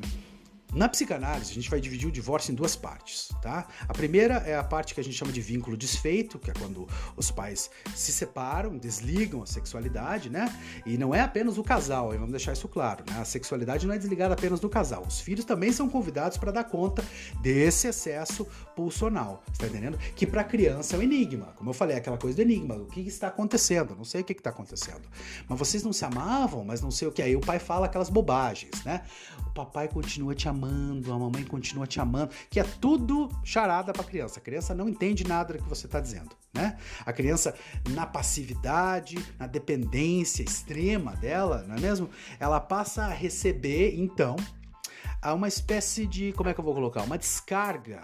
Na psicanálise, a gente vai dividir o divórcio em duas partes, tá? A primeira é a parte que a gente chama de vínculo desfeito, que é quando os pais se separam, desligam a sexualidade, né? E não é apenas o casal, vamos deixar isso claro, né? A sexualidade não é desligada apenas do casal. Os filhos também são convidados para dar conta desse excesso pulsional, tá entendendo? Que para criança é um enigma. Como eu falei, aquela coisa do enigma, o que está acontecendo? Não sei o que está acontecendo. Mas vocês não se amavam, mas não sei o que. Aí o pai fala aquelas bobagens, né? O papai continua te amando amando, a mamãe continua te amando, que é tudo charada para criança. A criança não entende nada do que você está dizendo, né? A criança na passividade, na dependência extrema dela, não é mesmo? Ela passa a receber então a uma espécie de, como é que eu vou colocar? Uma descarga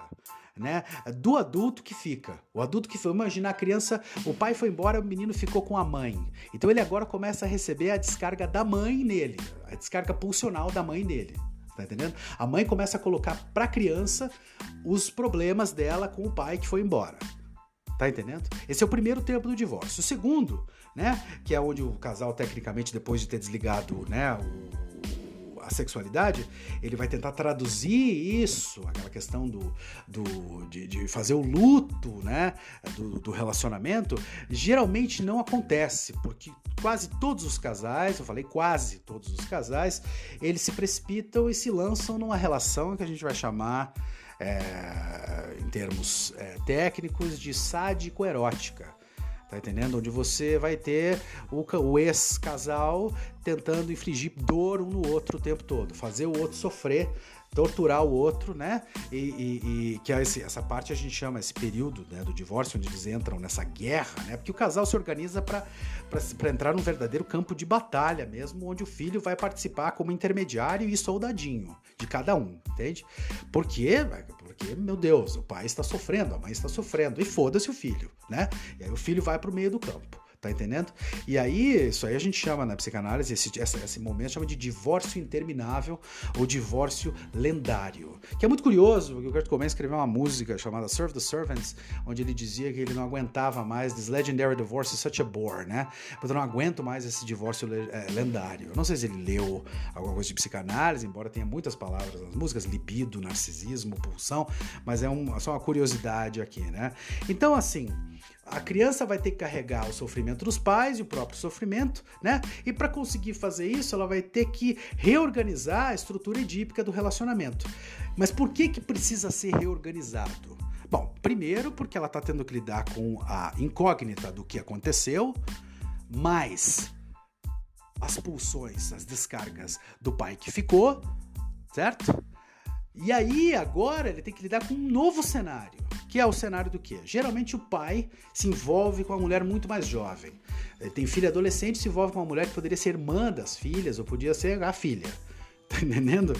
né? Do adulto que fica. O adulto que foi, imagina a criança, o pai foi embora, o menino ficou com a mãe. Então ele agora começa a receber a descarga da mãe nele, a descarga pulsional da mãe nele. Tá entendendo? A mãe começa a colocar pra criança os problemas dela com o pai que foi embora. Tá entendendo? Esse é o primeiro tempo do divórcio. O segundo, né, que é onde o casal tecnicamente depois de ter desligado, né, o a sexualidade, ele vai tentar traduzir isso, aquela questão do, do de, de fazer o luto, né, do, do, relacionamento, geralmente não acontece, porque quase todos os casais, eu falei quase todos os casais, eles se precipitam e se lançam numa relação que a gente vai chamar é, em termos é, técnicos de sádico-erótica. Tá entendendo? Onde você vai ter o, o ex-casal tentando infligir dor um no outro o tempo todo, fazer o outro sofrer torturar o outro, né? E, e, e que é esse, essa parte a gente chama esse período né, do divórcio, onde eles entram nessa guerra, né? Porque o casal se organiza para entrar num verdadeiro campo de batalha mesmo, onde o filho vai participar como intermediário e soldadinho de cada um, entende? Por quê? Porque, meu Deus, o pai está sofrendo, a mãe está sofrendo, e foda-se o filho, né? E aí o filho vai para o meio do campo. Tá entendendo? E aí, isso aí a gente chama na psicanálise, esse, esse, momento chama de divórcio interminável ou divórcio lendário. Que é muito curioso, porque o Kurt Cobain escreveu uma música chamada Serve the Servants, onde ele dizia que ele não aguentava mais This Legendary Divorce is such a bore, né? Eu não aguento mais esse divórcio é, lendário. Eu não sei se ele leu alguma coisa de psicanálise, embora tenha muitas palavras nas músicas, libido, narcisismo, pulsão, mas é um, só uma curiosidade aqui, né? Então, assim, a criança vai ter que carregar o sofrimento dos pais e o próprio sofrimento, né? E para conseguir fazer isso, ela vai ter que reorganizar a estrutura edípica do relacionamento. Mas por que que precisa ser reorganizado? Bom, primeiro porque ela está tendo que lidar com a incógnita do que aconteceu, mais as pulsões, as descargas do pai que ficou, certo? E aí, agora, ele tem que lidar com um novo cenário, que é o cenário do quê? Geralmente o pai se envolve com uma mulher muito mais jovem. Ele tem filha adolescente, se envolve com uma mulher que poderia ser irmã das filhas, ou podia ser a filha. [LAUGHS] Tá entendendo?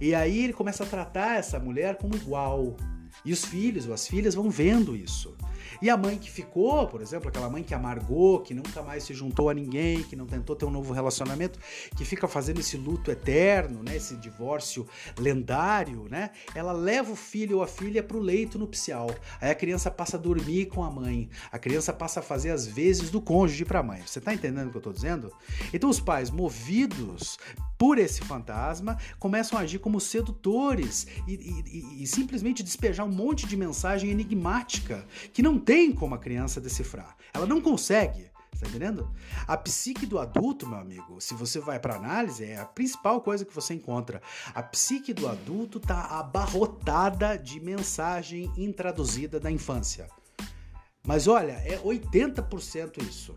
E aí ele começa a tratar essa mulher como igual. E os filhos ou as filhas vão vendo isso. E a mãe que ficou, por exemplo, aquela mãe que amargou, que nunca mais se juntou a ninguém, que não tentou ter um novo relacionamento, que fica fazendo esse luto eterno, né, esse divórcio lendário, né? Ela leva o filho ou a filha para o leito nupcial. Aí a criança passa a dormir com a mãe. A criança passa a fazer as vezes do cônjuge para a mãe. Você está entendendo o que eu estou dizendo? Então os pais, movidos por esse fantasma, começam a agir como sedutores e, e, e, simplesmente despejar um monte de mensagem enigmática que não tem como a criança decifrar. Ela não consegue. Tá entendendo? A psique do adulto, meu amigo, se você vai para análise, é a principal coisa que você encontra. A psique do adulto tá abarrotada de mensagem intraduzida da infância. Mas olha, é 80% isso.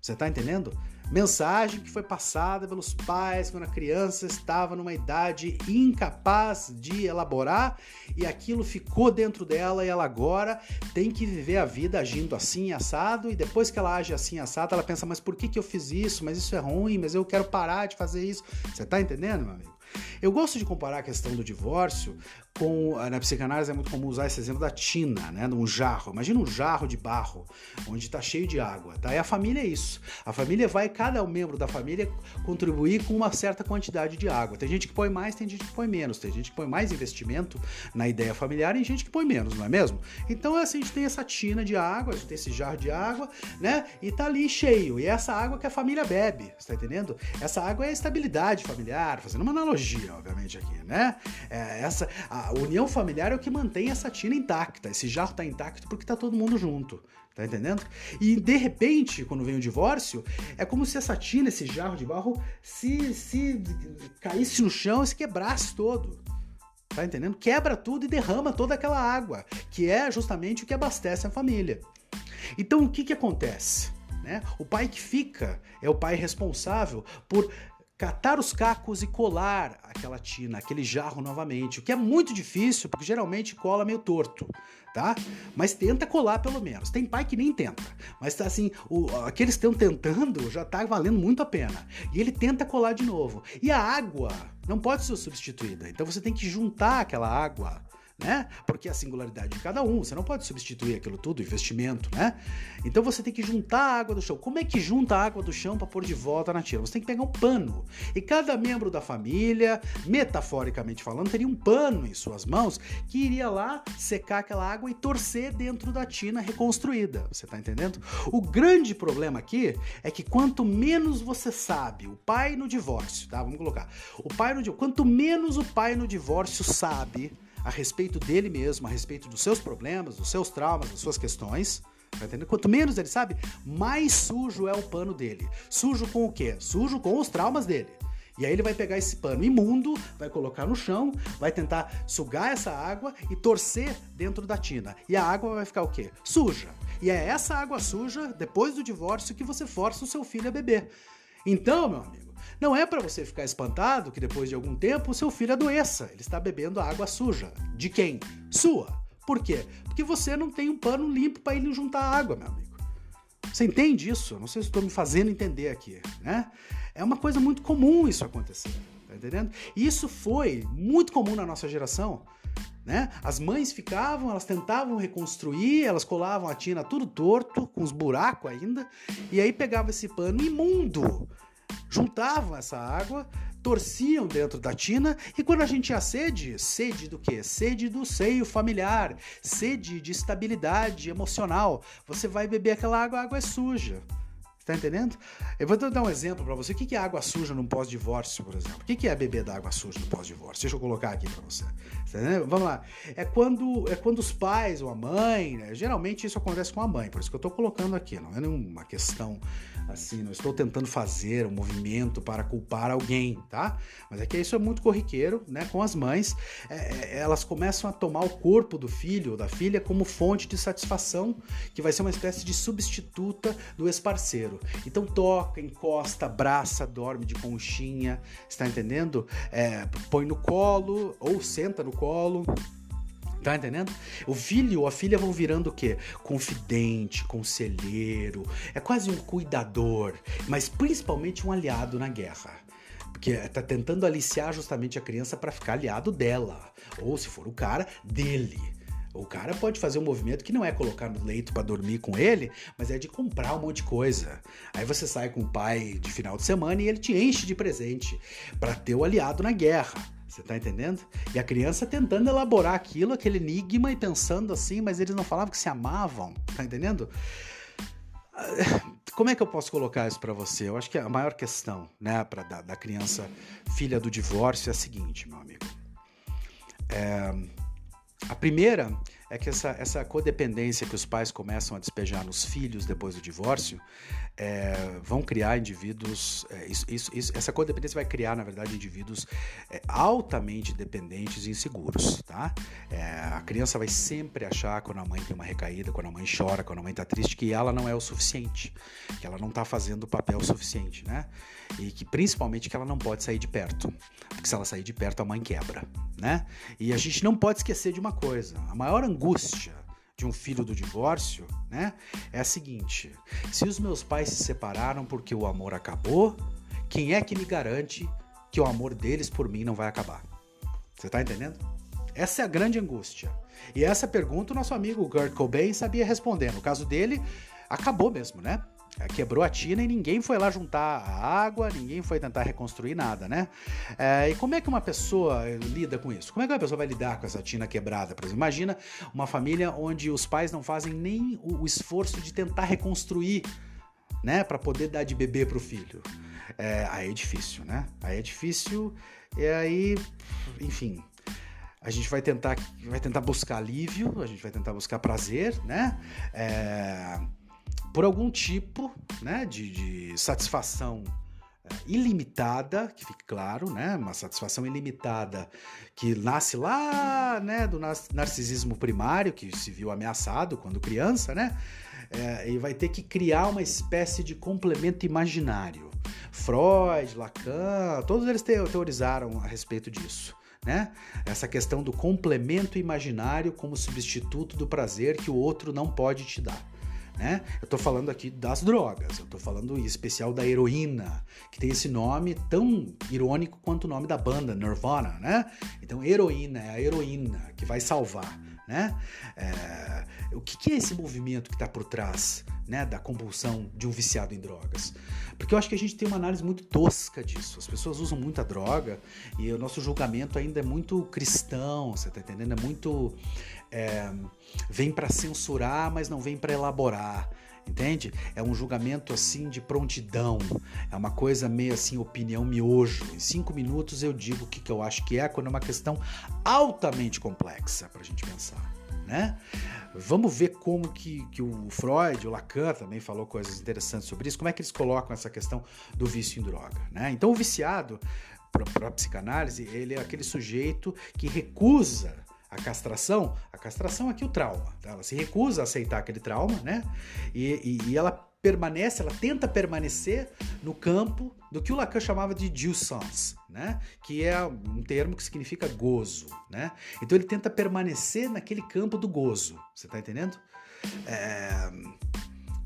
Você tá entendendo? Mensagem que foi passada pelos pais quando a criança estava numa idade incapaz de elaborar e aquilo ficou dentro dela e ela agora tem que viver a vida agindo assim assado e depois que ela age assim assado ela pensa, mas por que, que eu fiz isso? Mas isso é ruim, mas eu quero parar de fazer isso. Você tá entendendo, meu amigo? Eu gosto de comparar a questão do divórcio com. Na psicanálise é muito comum usar esse exemplo da tina, né? Num jarro. Imagina um jarro de barro, onde está cheio de água. Tá? E a família é isso. A família vai, cada membro da família, contribuir com uma certa quantidade de água. Tem gente que põe mais, tem gente que põe menos. Tem gente que põe mais investimento na ideia familiar e gente que põe menos, não é mesmo? Então, assim, a gente tem essa tina de água, a gente tem esse jarro de água, né? E tá ali cheio. E é essa água que a família bebe, você tá entendendo? Essa água é a estabilidade familiar, fazendo uma analogia biologia, obviamente, aqui, né? É, essa, a união familiar é o que mantém essa tina intacta. Esse jarro tá intacto porque tá todo mundo junto. Tá entendendo? E de repente, quando vem o divórcio, é como se essa tina, esse jarro de barro, se, se caísse no chão e se quebrasse todo. Tá entendendo? Quebra tudo e derrama toda aquela água, que é justamente o que abastece a família. Então o que, que acontece? Né? O pai que fica é o pai responsável por catar os cacos e colar aquela tina, aquele jarro novamente, o que é muito difícil, porque geralmente cola meio torto, tá? Mas tenta colar pelo menos. Tem pai que nem tenta, mas tá assim, o, aqueles que estão tentando já tá valendo muito a pena. E ele tenta colar de novo. E a água não pode ser substituída, então você tem que juntar aquela água né? Porque é a singularidade de cada um, você não pode substituir aquilo tudo, investimento, né? Então você tem que juntar a água do chão. Como é que junta a água do chão para pôr de volta na tina? Você tem que pegar um pano. E cada membro da família, metaforicamente falando, teria um pano em suas mãos que iria lá secar aquela água e torcer dentro da tina reconstruída. Você tá entendendo? O grande problema aqui é que quanto menos você sabe, o pai no divórcio, tá? Vamos colocar. O pai no divórcio, quanto menos o pai no divórcio sabe, a respeito dele mesmo, a respeito dos seus problemas, dos seus traumas, das suas questões. Tá entendendo? Quanto menos ele sabe, mais sujo é o pano dele. Sujo com o quê? Sujo com os traumas dele. E aí ele vai pegar esse pano imundo, vai colocar no chão, vai tentar sugar essa água e torcer dentro da tina. E a água vai ficar o quê? Suja. E é essa água suja, depois do divórcio, que você força o seu filho a beber. Então, meu amigo, não é para você ficar espantado que depois de algum tempo o seu filho adoeça. Ele está bebendo água suja. De quem? Sua. Por quê? Porque você não tem um pano limpo para ele juntar água, meu amigo. Você entende isso? Não sei se estou me fazendo entender aqui, né? É uma coisa muito comum isso acontecer, tá entendendo? E isso foi muito comum na nossa geração. Né? As mães ficavam, elas tentavam reconstruir, elas colavam a tina tudo torto, com os buracos ainda, e aí pegava esse pano imundo juntavam essa água, torciam dentro da tina e quando a gente tinha sede, sede do que? Sede do seio familiar, sede de estabilidade emocional. Você vai beber aquela água, a água é suja. Tá entendendo? Eu vou dar um exemplo para você. O que é água suja num pós-divórcio, por exemplo? O que é beber da água suja no pós-divórcio? Deixa eu colocar aqui para você. Tá Vamos lá. É quando, é quando os pais ou a mãe, né? geralmente isso acontece com a mãe, por isso que eu estou colocando aqui. Não é nenhuma questão assim, não estou tentando fazer um movimento para culpar alguém, tá? Mas é que isso é muito corriqueiro, né? Com as mães, é, é elas começam a tomar o corpo do filho ou da filha como fonte de satisfação, que vai ser uma espécie de substituta do ex-parceiro. Então toca, encosta, abraça, dorme de conchinha, está entendendo? É, põe no colo ou senta no colo. Tá entendendo? O filho ou a filha vão virando o quê? Confidente, conselheiro, é quase um cuidador, mas principalmente um aliado na guerra. Porque tá tentando aliciar justamente a criança para ficar aliado dela, ou se for o cara, dele. O cara pode fazer um movimento que não é colocar no leito para dormir com ele, mas é de comprar um monte de coisa. Aí você sai com o pai de final de semana e ele te enche de presente para ter o aliado na guerra. Você tá entendendo? E a criança tentando elaborar aquilo, aquele enigma e pensando assim, mas eles não falavam que se amavam, tá entendendo? Como é que eu posso colocar isso para você? Eu acho que a maior questão, né, para da, da, criança filha do divórcio é a seguinte, meu amigo. É, a primeira é que essa, essa codependência que os pais começam a despejar nos filhos depois do divórcio é, vão criar indivíduos. É, isso, isso, essa codependência vai criar, na verdade, indivíduos é, altamente dependentes e inseguros. Tá? É, a criança vai sempre achar, quando a mãe tem uma recaída, quando a mãe chora, quando a mãe está triste, que ela não é o suficiente, que ela não está fazendo o papel suficiente. Né? E que principalmente que ela não pode sair de perto. Porque se ela sair de perto, a mãe quebra. Né? E a gente não pode esquecer de uma coisa: a maior angústia de um filho do divórcio, né, é a seguinte: se os meus pais se separaram porque o amor acabou, quem é que me garante que o amor deles por mim não vai acabar? Você tá entendendo? Essa é a grande angústia. E essa pergunta o nosso amigo Kurt Cobain sabia responder. No caso dele, acabou mesmo, né? É, quebrou a tina e ninguém foi lá juntar a água, ninguém foi tentar reconstruir nada, né? É, e como é que uma pessoa eh, lida com isso? Como é que uma pessoa vai lidar com essa tina quebrada? Por exemplo, imagina uma família onde os pais não fazem nem o, o esforço de tentar reconstruir, né, para poder dar de beber pro filho. É, aí é difícil, né? Aí é difícil e aí, enfim, a gente vai tentar, vai tentar buscar alívio, a gente vai tentar buscar prazer, né? É, por algum tipo né, de, de satisfação é, ilimitada, que fique claro, né? Uma satisfação ilimitada que nasce lá, né, do narcisismo primário, que se viu ameaçado quando criança, né? É, e vai ter que criar uma espécie de complemento imaginário. Freud, Lacan, todos eles teorizaram a respeito disso. Né? Essa questão do complemento imaginário como substituto do prazer que o outro não pode te dar né? Eu tô falando aqui das drogas, eu tô falando em especial da heroína, que tem esse nome tão irônico quanto o nome da banda, Nirvana, né? Então, heroína é a heroína que vai salvar, né? É, o que, que, é esse movimento que está por trás né, da compulsão de um viciado em drogas? Porque eu acho que a gente tem uma análise muito tosca disso. As pessoas usam muita droga e o nosso julgamento ainda é muito cristão, você tá entendendo? É muito é, vem para censurar, mas não vem para elaborar. Entende? É um julgamento assim de prontidão. É uma coisa meio assim, opinião miojo. Em cinco minutos eu digo o que, que eu acho que é, quando é uma questão altamente complexa para a gente pensar. Né? Vamos ver como que, que o Freud, o Lacan também falou coisas interessantes sobre isso, como é que eles colocam essa questão do vício em droga. Né? Então o viciado, para a psicanálise, ele é aquele sujeito que recusa a castração, a castração é aqui o trauma. Tá? Ela se recusa a aceitar aquele trauma, né? E, e, e, ela permanece, ela tenta permanecer no campo do que o Lacan chamava de jouissance, né? Que é um termo que significa gozo, né? Então ele tenta permanecer naquele campo do gozo. Você tá entendendo? É...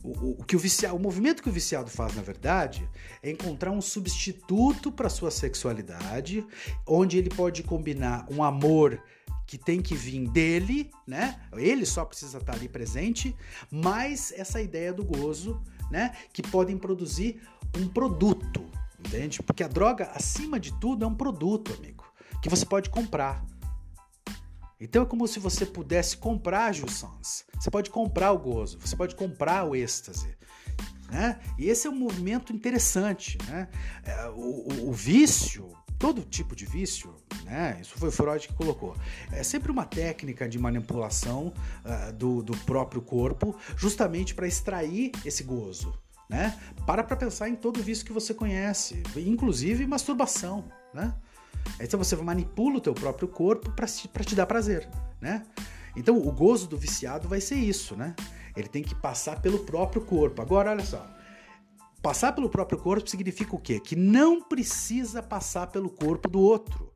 O, o, que o, viciado, o movimento que o viciado faz, na verdade, é encontrar um substituto para sua sexualidade, onde ele pode combinar um amor que tem que vir dele, né? Ele só precisa estar ali presente, mas essa ideia do gozo, né? Que podem produzir um produto, entende? Porque a droga, acima de tudo, é um produto, amigo, que você pode comprar. Então é como se você pudesse comprar a Jussans. Você pode comprar o gozo, você pode comprar o êxtase. Né? E esse é um movimento interessante. Né? É, o, o, o vício, todo tipo de vício, né? Isso foi Freud que colocou. É sempre uma técnica de manipulação uh, do, do próprio corpo, justamente para extrair esse gozo. Né? Para para pensar em todo vício que você conhece, inclusive masturbação, né? Então você manipula o teu próprio corpo para te dar prazer, né? Então o gozo do viciado vai ser isso, né? Ele tem que passar pelo próprio corpo. Agora olha só, Passar pelo próprio corpo significa o quê? Que não precisa passar pelo corpo do outro.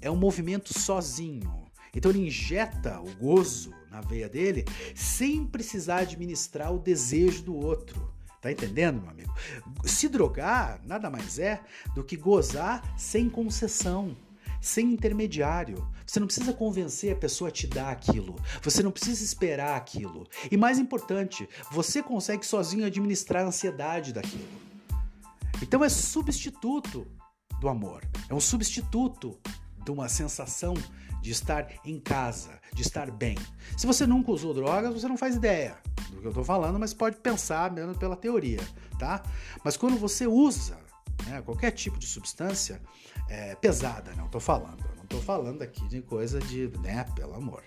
É um movimento sozinho. Então ele injeta o gozo na veia dele sem precisar administrar o desejo do outro. Tá entendendo, meu amigo? Se drogar nada mais é do que gozar sem concessão, sem intermediário. Você não precisa convencer a pessoa a te dar aquilo. Você não precisa esperar aquilo. E mais importante, você consegue sozinho administrar a ansiedade daquilo. Então é substituto do amor. É um substituto de uma sensação de estar em casa, de estar bem. Se você nunca usou drogas, você não faz ideia do que eu estou falando, mas pode pensar mesmo pela teoria, tá? Mas quando você usa né, qualquer tipo de substância é, pesada, não estou falando, eu não estou falando aqui de coisa de, né, pelo amor.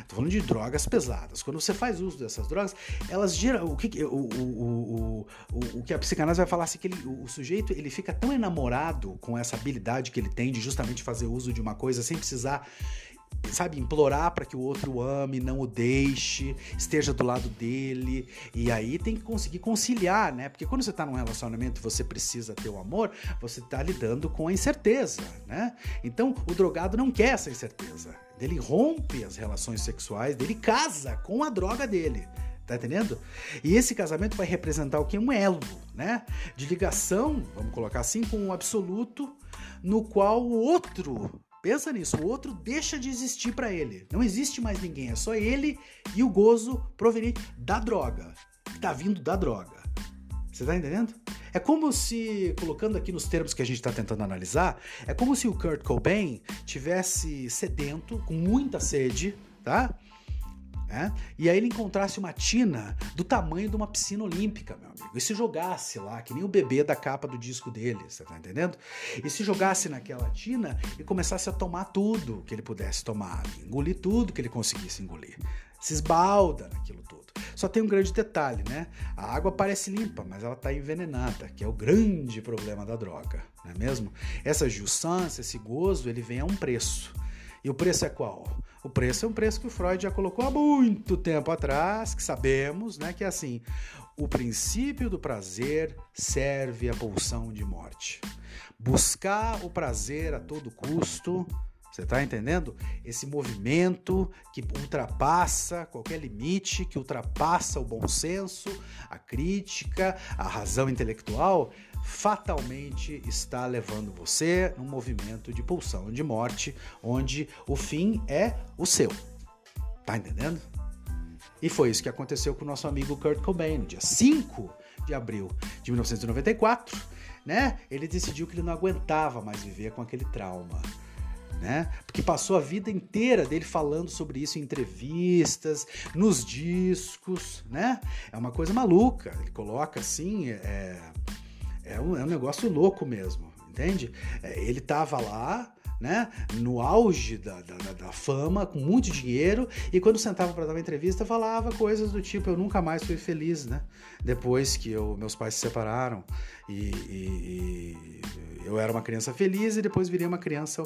Estou falando de drogas pesadas. Quando você faz uso dessas drogas, elas geram. O que, o, o, o, o, que a psicanálise vai falar assim, que ele, o, sujeito ele fica tão enamorado com essa habilidade que ele tem de justamente fazer uso de uma coisa sem precisar sabe, implorar para que o outro ame, não o deixe, esteja do lado dele. E aí tem que conseguir conciliar, né? Porque quando você está num relacionamento e você precisa ter o amor, você está lidando com a incerteza, né? Então o drogado não quer essa incerteza. Ele rompe as relações sexuais dele, casa com a droga dele. Tá entendendo? E esse casamento vai representar o que? Um elo, né? De ligação, vamos colocar assim, com um absoluto no qual o outro Pensa nisso, o outro deixa de existir para ele. Não existe mais ninguém, é só ele e o gozo proveniente da droga, que tá vindo da droga. Você tá entendendo? É como se, colocando aqui nos termos que a gente está tentando analisar, é como se o Kurt Cobain tivesse sedento, com muita sede, tá? É? E aí ele encontrasse uma tina do tamanho de uma piscina olímpica, meu amigo, e se jogasse lá, que nem o bebê da capa do disco dele, você tá entendendo? E se jogasse naquela tina e começasse a tomar tudo que ele pudesse tomar, engolir tudo que ele conseguisse engolir, se esbalda naquilo tudo. Só tem um grande detalhe, né? A água parece limpa, mas ela está envenenada, que é o grande problema da droga, não é mesmo? Essa jussância, esse gozo, ele vem a um preço. E o preço é qual? O preço é um preço que o Freud já colocou há muito tempo atrás, que sabemos, né, que é assim: o princípio do prazer serve à pulsão de morte. Buscar o prazer a todo custo, você está entendendo? Esse movimento que ultrapassa qualquer limite, que ultrapassa o bom senso, a crítica, a razão intelectual, fatalmente está levando você num movimento de pulsão de morte, onde o fim é o seu. Tá entendendo? E foi isso que aconteceu com o nosso amigo Kurt Cobain, no dia 5 de abril de 1994, né? Ele decidiu que ele não aguentava mais viver com aquele trauma. Né? Porque passou a vida inteira dele falando sobre isso em entrevistas, nos discos, né? É uma coisa maluca. Ele coloca assim, é, é um, é um negócio louco mesmo, entende? É, ele tava lá, né, no auge da, da, da, fama, com muito dinheiro, e quando sentava para dar uma entrevista, falava coisas do tipo: Eu nunca mais fui feliz, né? Depois que eu, meus pais se separaram, e, e, e eu era uma criança feliz, e depois virei uma criança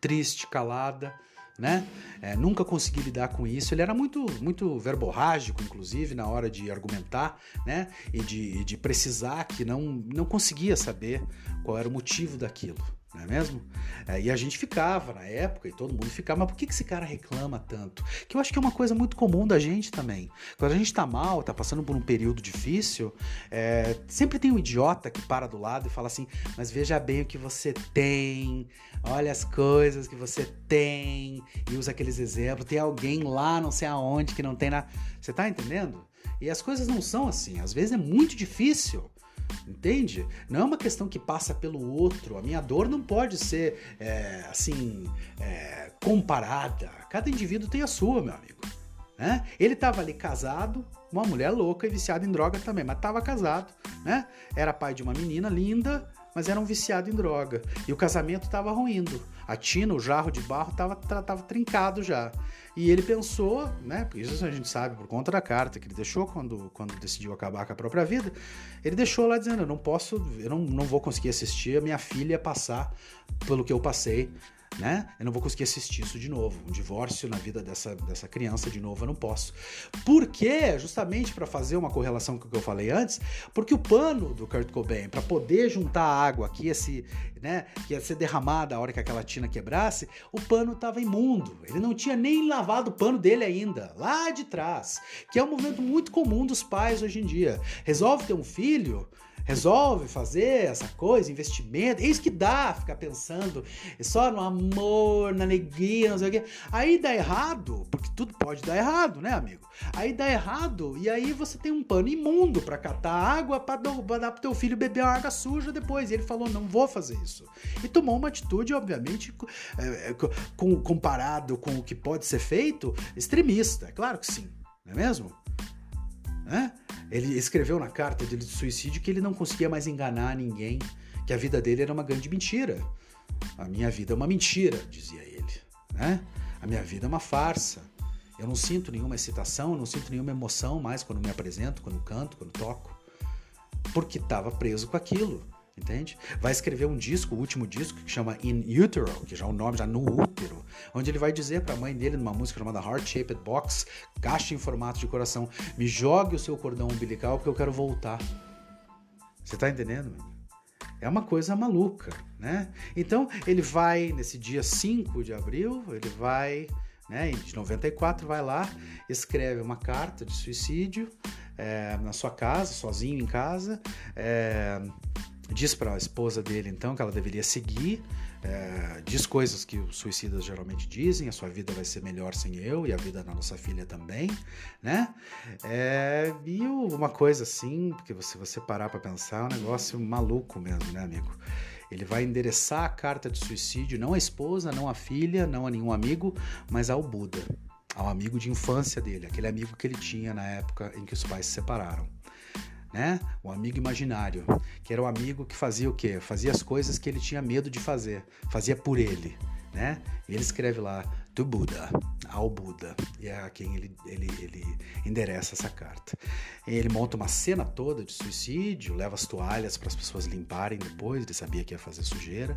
triste, calada né? É, nunca consegui lidar com isso. Ele era muito, muito verborrágico, inclusive, na hora de argumentar, né? E de, de precisar que não, não conseguia saber qual era o motivo daquilo não é mesmo? É, e a gente ficava na época, e todo mundo ficava, mas por que, que esse cara reclama tanto? Que eu acho que é uma coisa muito comum da gente também. Quando a gente tá mal, tá passando por um período difícil, é, sempre tem um idiota que para do lado e fala assim: mas veja bem o que você tem, olha as coisas que você tem, e usa aqueles exemplos. Tem alguém lá, não sei aonde, que não tem nada. Você tá entendendo? E as coisas não são assim. Às vezes é muito difícil. Entende? Não é uma questão que passa pelo outro. A minha dor não pode ser é, assim é, comparada. Cada indivíduo tem a sua, meu amigo. Né? Ele estava ali casado, uma mulher louca e viciada em droga também, mas estava casado, né? Era pai de uma menina linda, mas era um viciado em droga. E o casamento estava ruindo. A tina, o jarro de barro, estava tava trincado já. E ele pensou, né? Isso a gente sabe por conta da carta que ele deixou quando, quando decidiu acabar com a própria vida. Ele deixou lá dizendo: Eu não posso, eu não, não vou conseguir assistir a minha filha passar pelo que eu passei né? Eu não vou conseguir assistir isso de novo. Um divórcio na vida dessa, dessa criança de novo eu não posso. Por quê? Justamente para fazer uma correlação com o que eu falei antes, porque o pano do Kurt Cobain, para poder juntar a água aqui, esse, né, que ia ser derramada a hora que aquela tina quebrasse, o pano estava imundo. Ele não tinha nem lavado o pano dele ainda, lá de trás, que é um movimento muito comum dos pais hoje em dia. Resolve ter um filho, resolve fazer essa coisa, investimento, é isso que dá ficar pensando só no amor, na alegria, não sei o quê. Aí dá errado, porque tudo pode dar errado, né, amigo? Aí dá errado e aí você tem um pano imundo para catar água para dar pro teu filho beber uma água suja depois. E ele falou: não vou fazer isso. E tomou uma atitude, obviamente, é, com, comparado com o que pode ser feito, extremista. É claro que sim, não é mesmo? Né? Ele escreveu na carta dele de suicídio que ele não conseguia mais enganar ninguém, que a vida dele era uma grande mentira. A minha vida é uma mentira, dizia ele. Né? A minha vida é uma farsa. Eu não sinto nenhuma excitação, eu não sinto nenhuma emoção mais quando me apresento, quando canto, quando toco. Porque estava preso com aquilo, entende? Vai escrever um disco, o último disco, que chama In Utero, que já é o nome, já no útero, onde ele vai dizer para a mãe dele, numa música chamada Heart Shaped Box, caixa em formato de coração, me jogue o seu cordão umbilical porque eu quero voltar. Você tá entendendo? É uma coisa maluca, né? Então, ele vai, nesse dia 5 de abril, ele vai né, de 94, vai lá, escreve uma carta de suicídio é, na sua casa, sozinho em casa, é, diz para a esposa dele então que ela deveria seguir, é, diz coisas que os suicidas geralmente dizem, a sua vida vai ser melhor sem eu e a vida da nossa filha também, né? É, e uma coisa assim, porque se você parar para pensar, é um negócio maluco mesmo, né, amigo? Ele vai endereçar a carta de suicídio não à esposa, não à filha, não a nenhum amigo, mas ao Buda, ao amigo de infância dele, aquele amigo que ele tinha na época em que os pais se separaram. Né? O amigo imaginário, que era o amigo que fazia o quê? Fazia as coisas que ele tinha medo de fazer, fazia por ele, né? Ele escreve lá: do Buda, ao Buda, e é a quem ele, ele, ele endereça essa carta. Ele monta uma cena toda de suicídio, leva as toalhas para as pessoas limparem depois, ele sabia que ia fazer sujeira.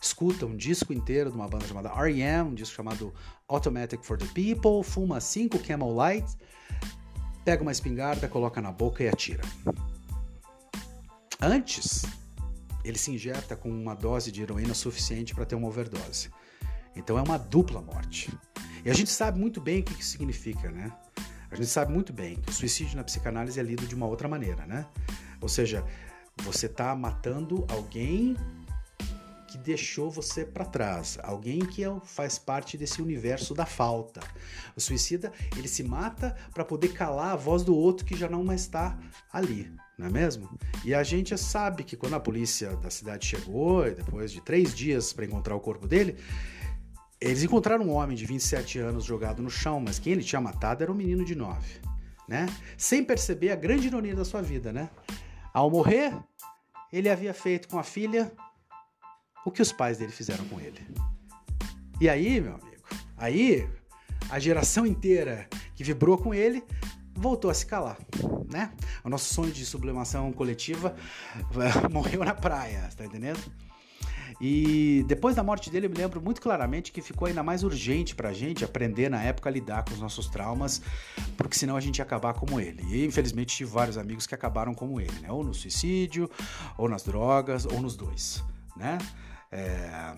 Escuta um disco inteiro de uma banda chamada R.E.M., um disco chamado Automatic for the People, fuma cinco Camel Light, pega uma espingarda, coloca na boca e atira. Antes, ele se injeta com uma dose de heroína suficiente para ter uma overdose. Então é uma dupla morte. E a gente sabe muito bem o que isso significa, né? A gente sabe muito bem que o suicídio na psicanálise é lido de uma outra maneira, né? Ou seja, você está matando alguém que deixou você para trás, alguém que é, faz parte desse universo da falta. O suicida, ele se mata para poder calar a voz do outro que já não mais está ali, não é mesmo? E a gente sabe que quando a polícia da cidade chegou, depois de três dias para encontrar o corpo dele, eles encontraram um homem de 27 anos jogado no chão, mas quem ele tinha matado era um menino de 9, né? Sem perceber a grande ironia da sua vida, né? Ao morrer, ele havia feito com a filha o que os pais dele fizeram com ele. E aí, meu amigo, aí a geração inteira que vibrou com ele voltou a se calar, né? O nosso sonho de sublimação coletiva [LAUGHS] morreu na praia, tá entendendo? E depois da morte dele, eu me lembro muito claramente que ficou ainda mais urgente pra gente aprender na época a lidar com os nossos traumas, porque senão a gente ia acabar como ele. E infelizmente tive vários amigos que acabaram como ele, né? Ou no suicídio, ou nas drogas, ou nos dois, né? É,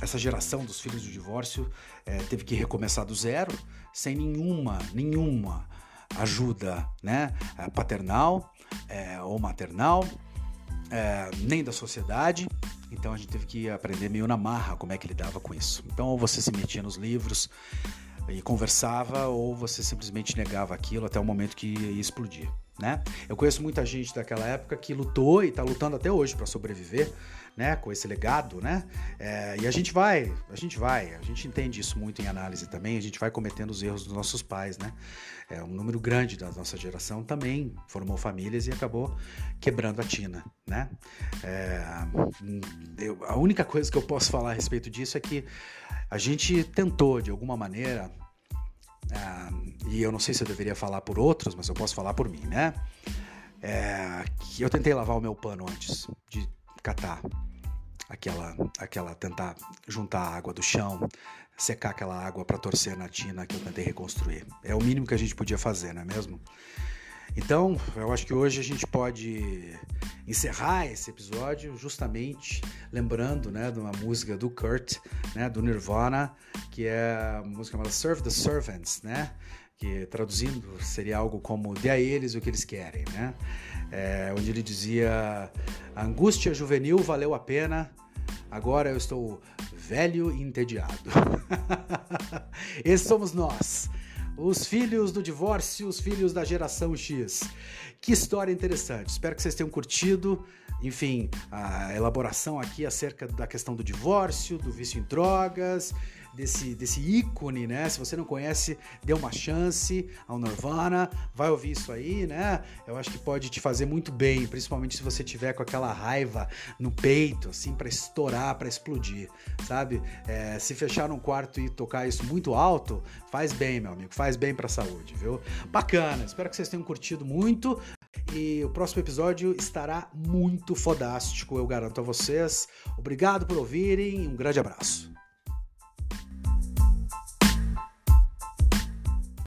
essa geração dos filhos do divórcio é, teve que recomeçar do zero, sem nenhuma, nenhuma ajuda, né? Paternal é, ou maternal é, nem da sociedade. Então a gente teve que aprender meio na marra como é que lidava com isso. Então ou você se metia nos livros e conversava, ou você simplesmente negava aquilo até o momento que ia explodir. Né? Eu conheço muita gente daquela época que lutou e está lutando até hoje para sobreviver, né? Com esse legado, né? É, e a gente vai, a gente vai, a gente entende isso muito em análise também. A gente vai cometendo os erros dos nossos pais, né? É, um número grande da nossa geração também formou famílias e acabou quebrando a tina, né? É, eu, a única coisa que eu posso falar a respeito disso é que a gente tentou de alguma maneira ah, e eu não sei se eu deveria falar por outros, mas eu posso falar por mim, né? É, eu tentei lavar o meu pano antes de catar aquela, aquela tentar juntar a água do chão, secar aquela água para torcer na tina que eu tentei reconstruir. É o mínimo que a gente podia fazer, não é mesmo? Então, eu acho que hoje a gente pode encerrar esse episódio justamente lembrando né, de uma música do Kurt, né, do Nirvana, que é a música chamada Serve the Servants, né? Que traduzindo seria algo como dê a eles o que eles querem, né? É, onde ele dizia: a angústia juvenil valeu a pena, agora eu estou velho e entediado. [LAUGHS] Esses somos nós, os filhos do divórcio, os filhos da geração X. Que história interessante. Espero que vocês tenham curtido enfim, a elaboração aqui acerca da questão do divórcio, do vício em drogas, desse, desse ícone, né? Se você não conhece, dê uma chance ao Nirvana, vai ouvir isso aí, né? Eu acho que pode te fazer muito bem, principalmente se você tiver com aquela raiva no peito, assim, para estourar, para explodir, sabe? É, se fechar num quarto e tocar isso muito alto, faz bem, meu amigo, faz bem para a saúde, viu? Bacana, espero que vocês tenham curtido muito. E o próximo episódio estará muito fodástico, eu garanto a vocês. Obrigado por ouvirem, um grande abraço.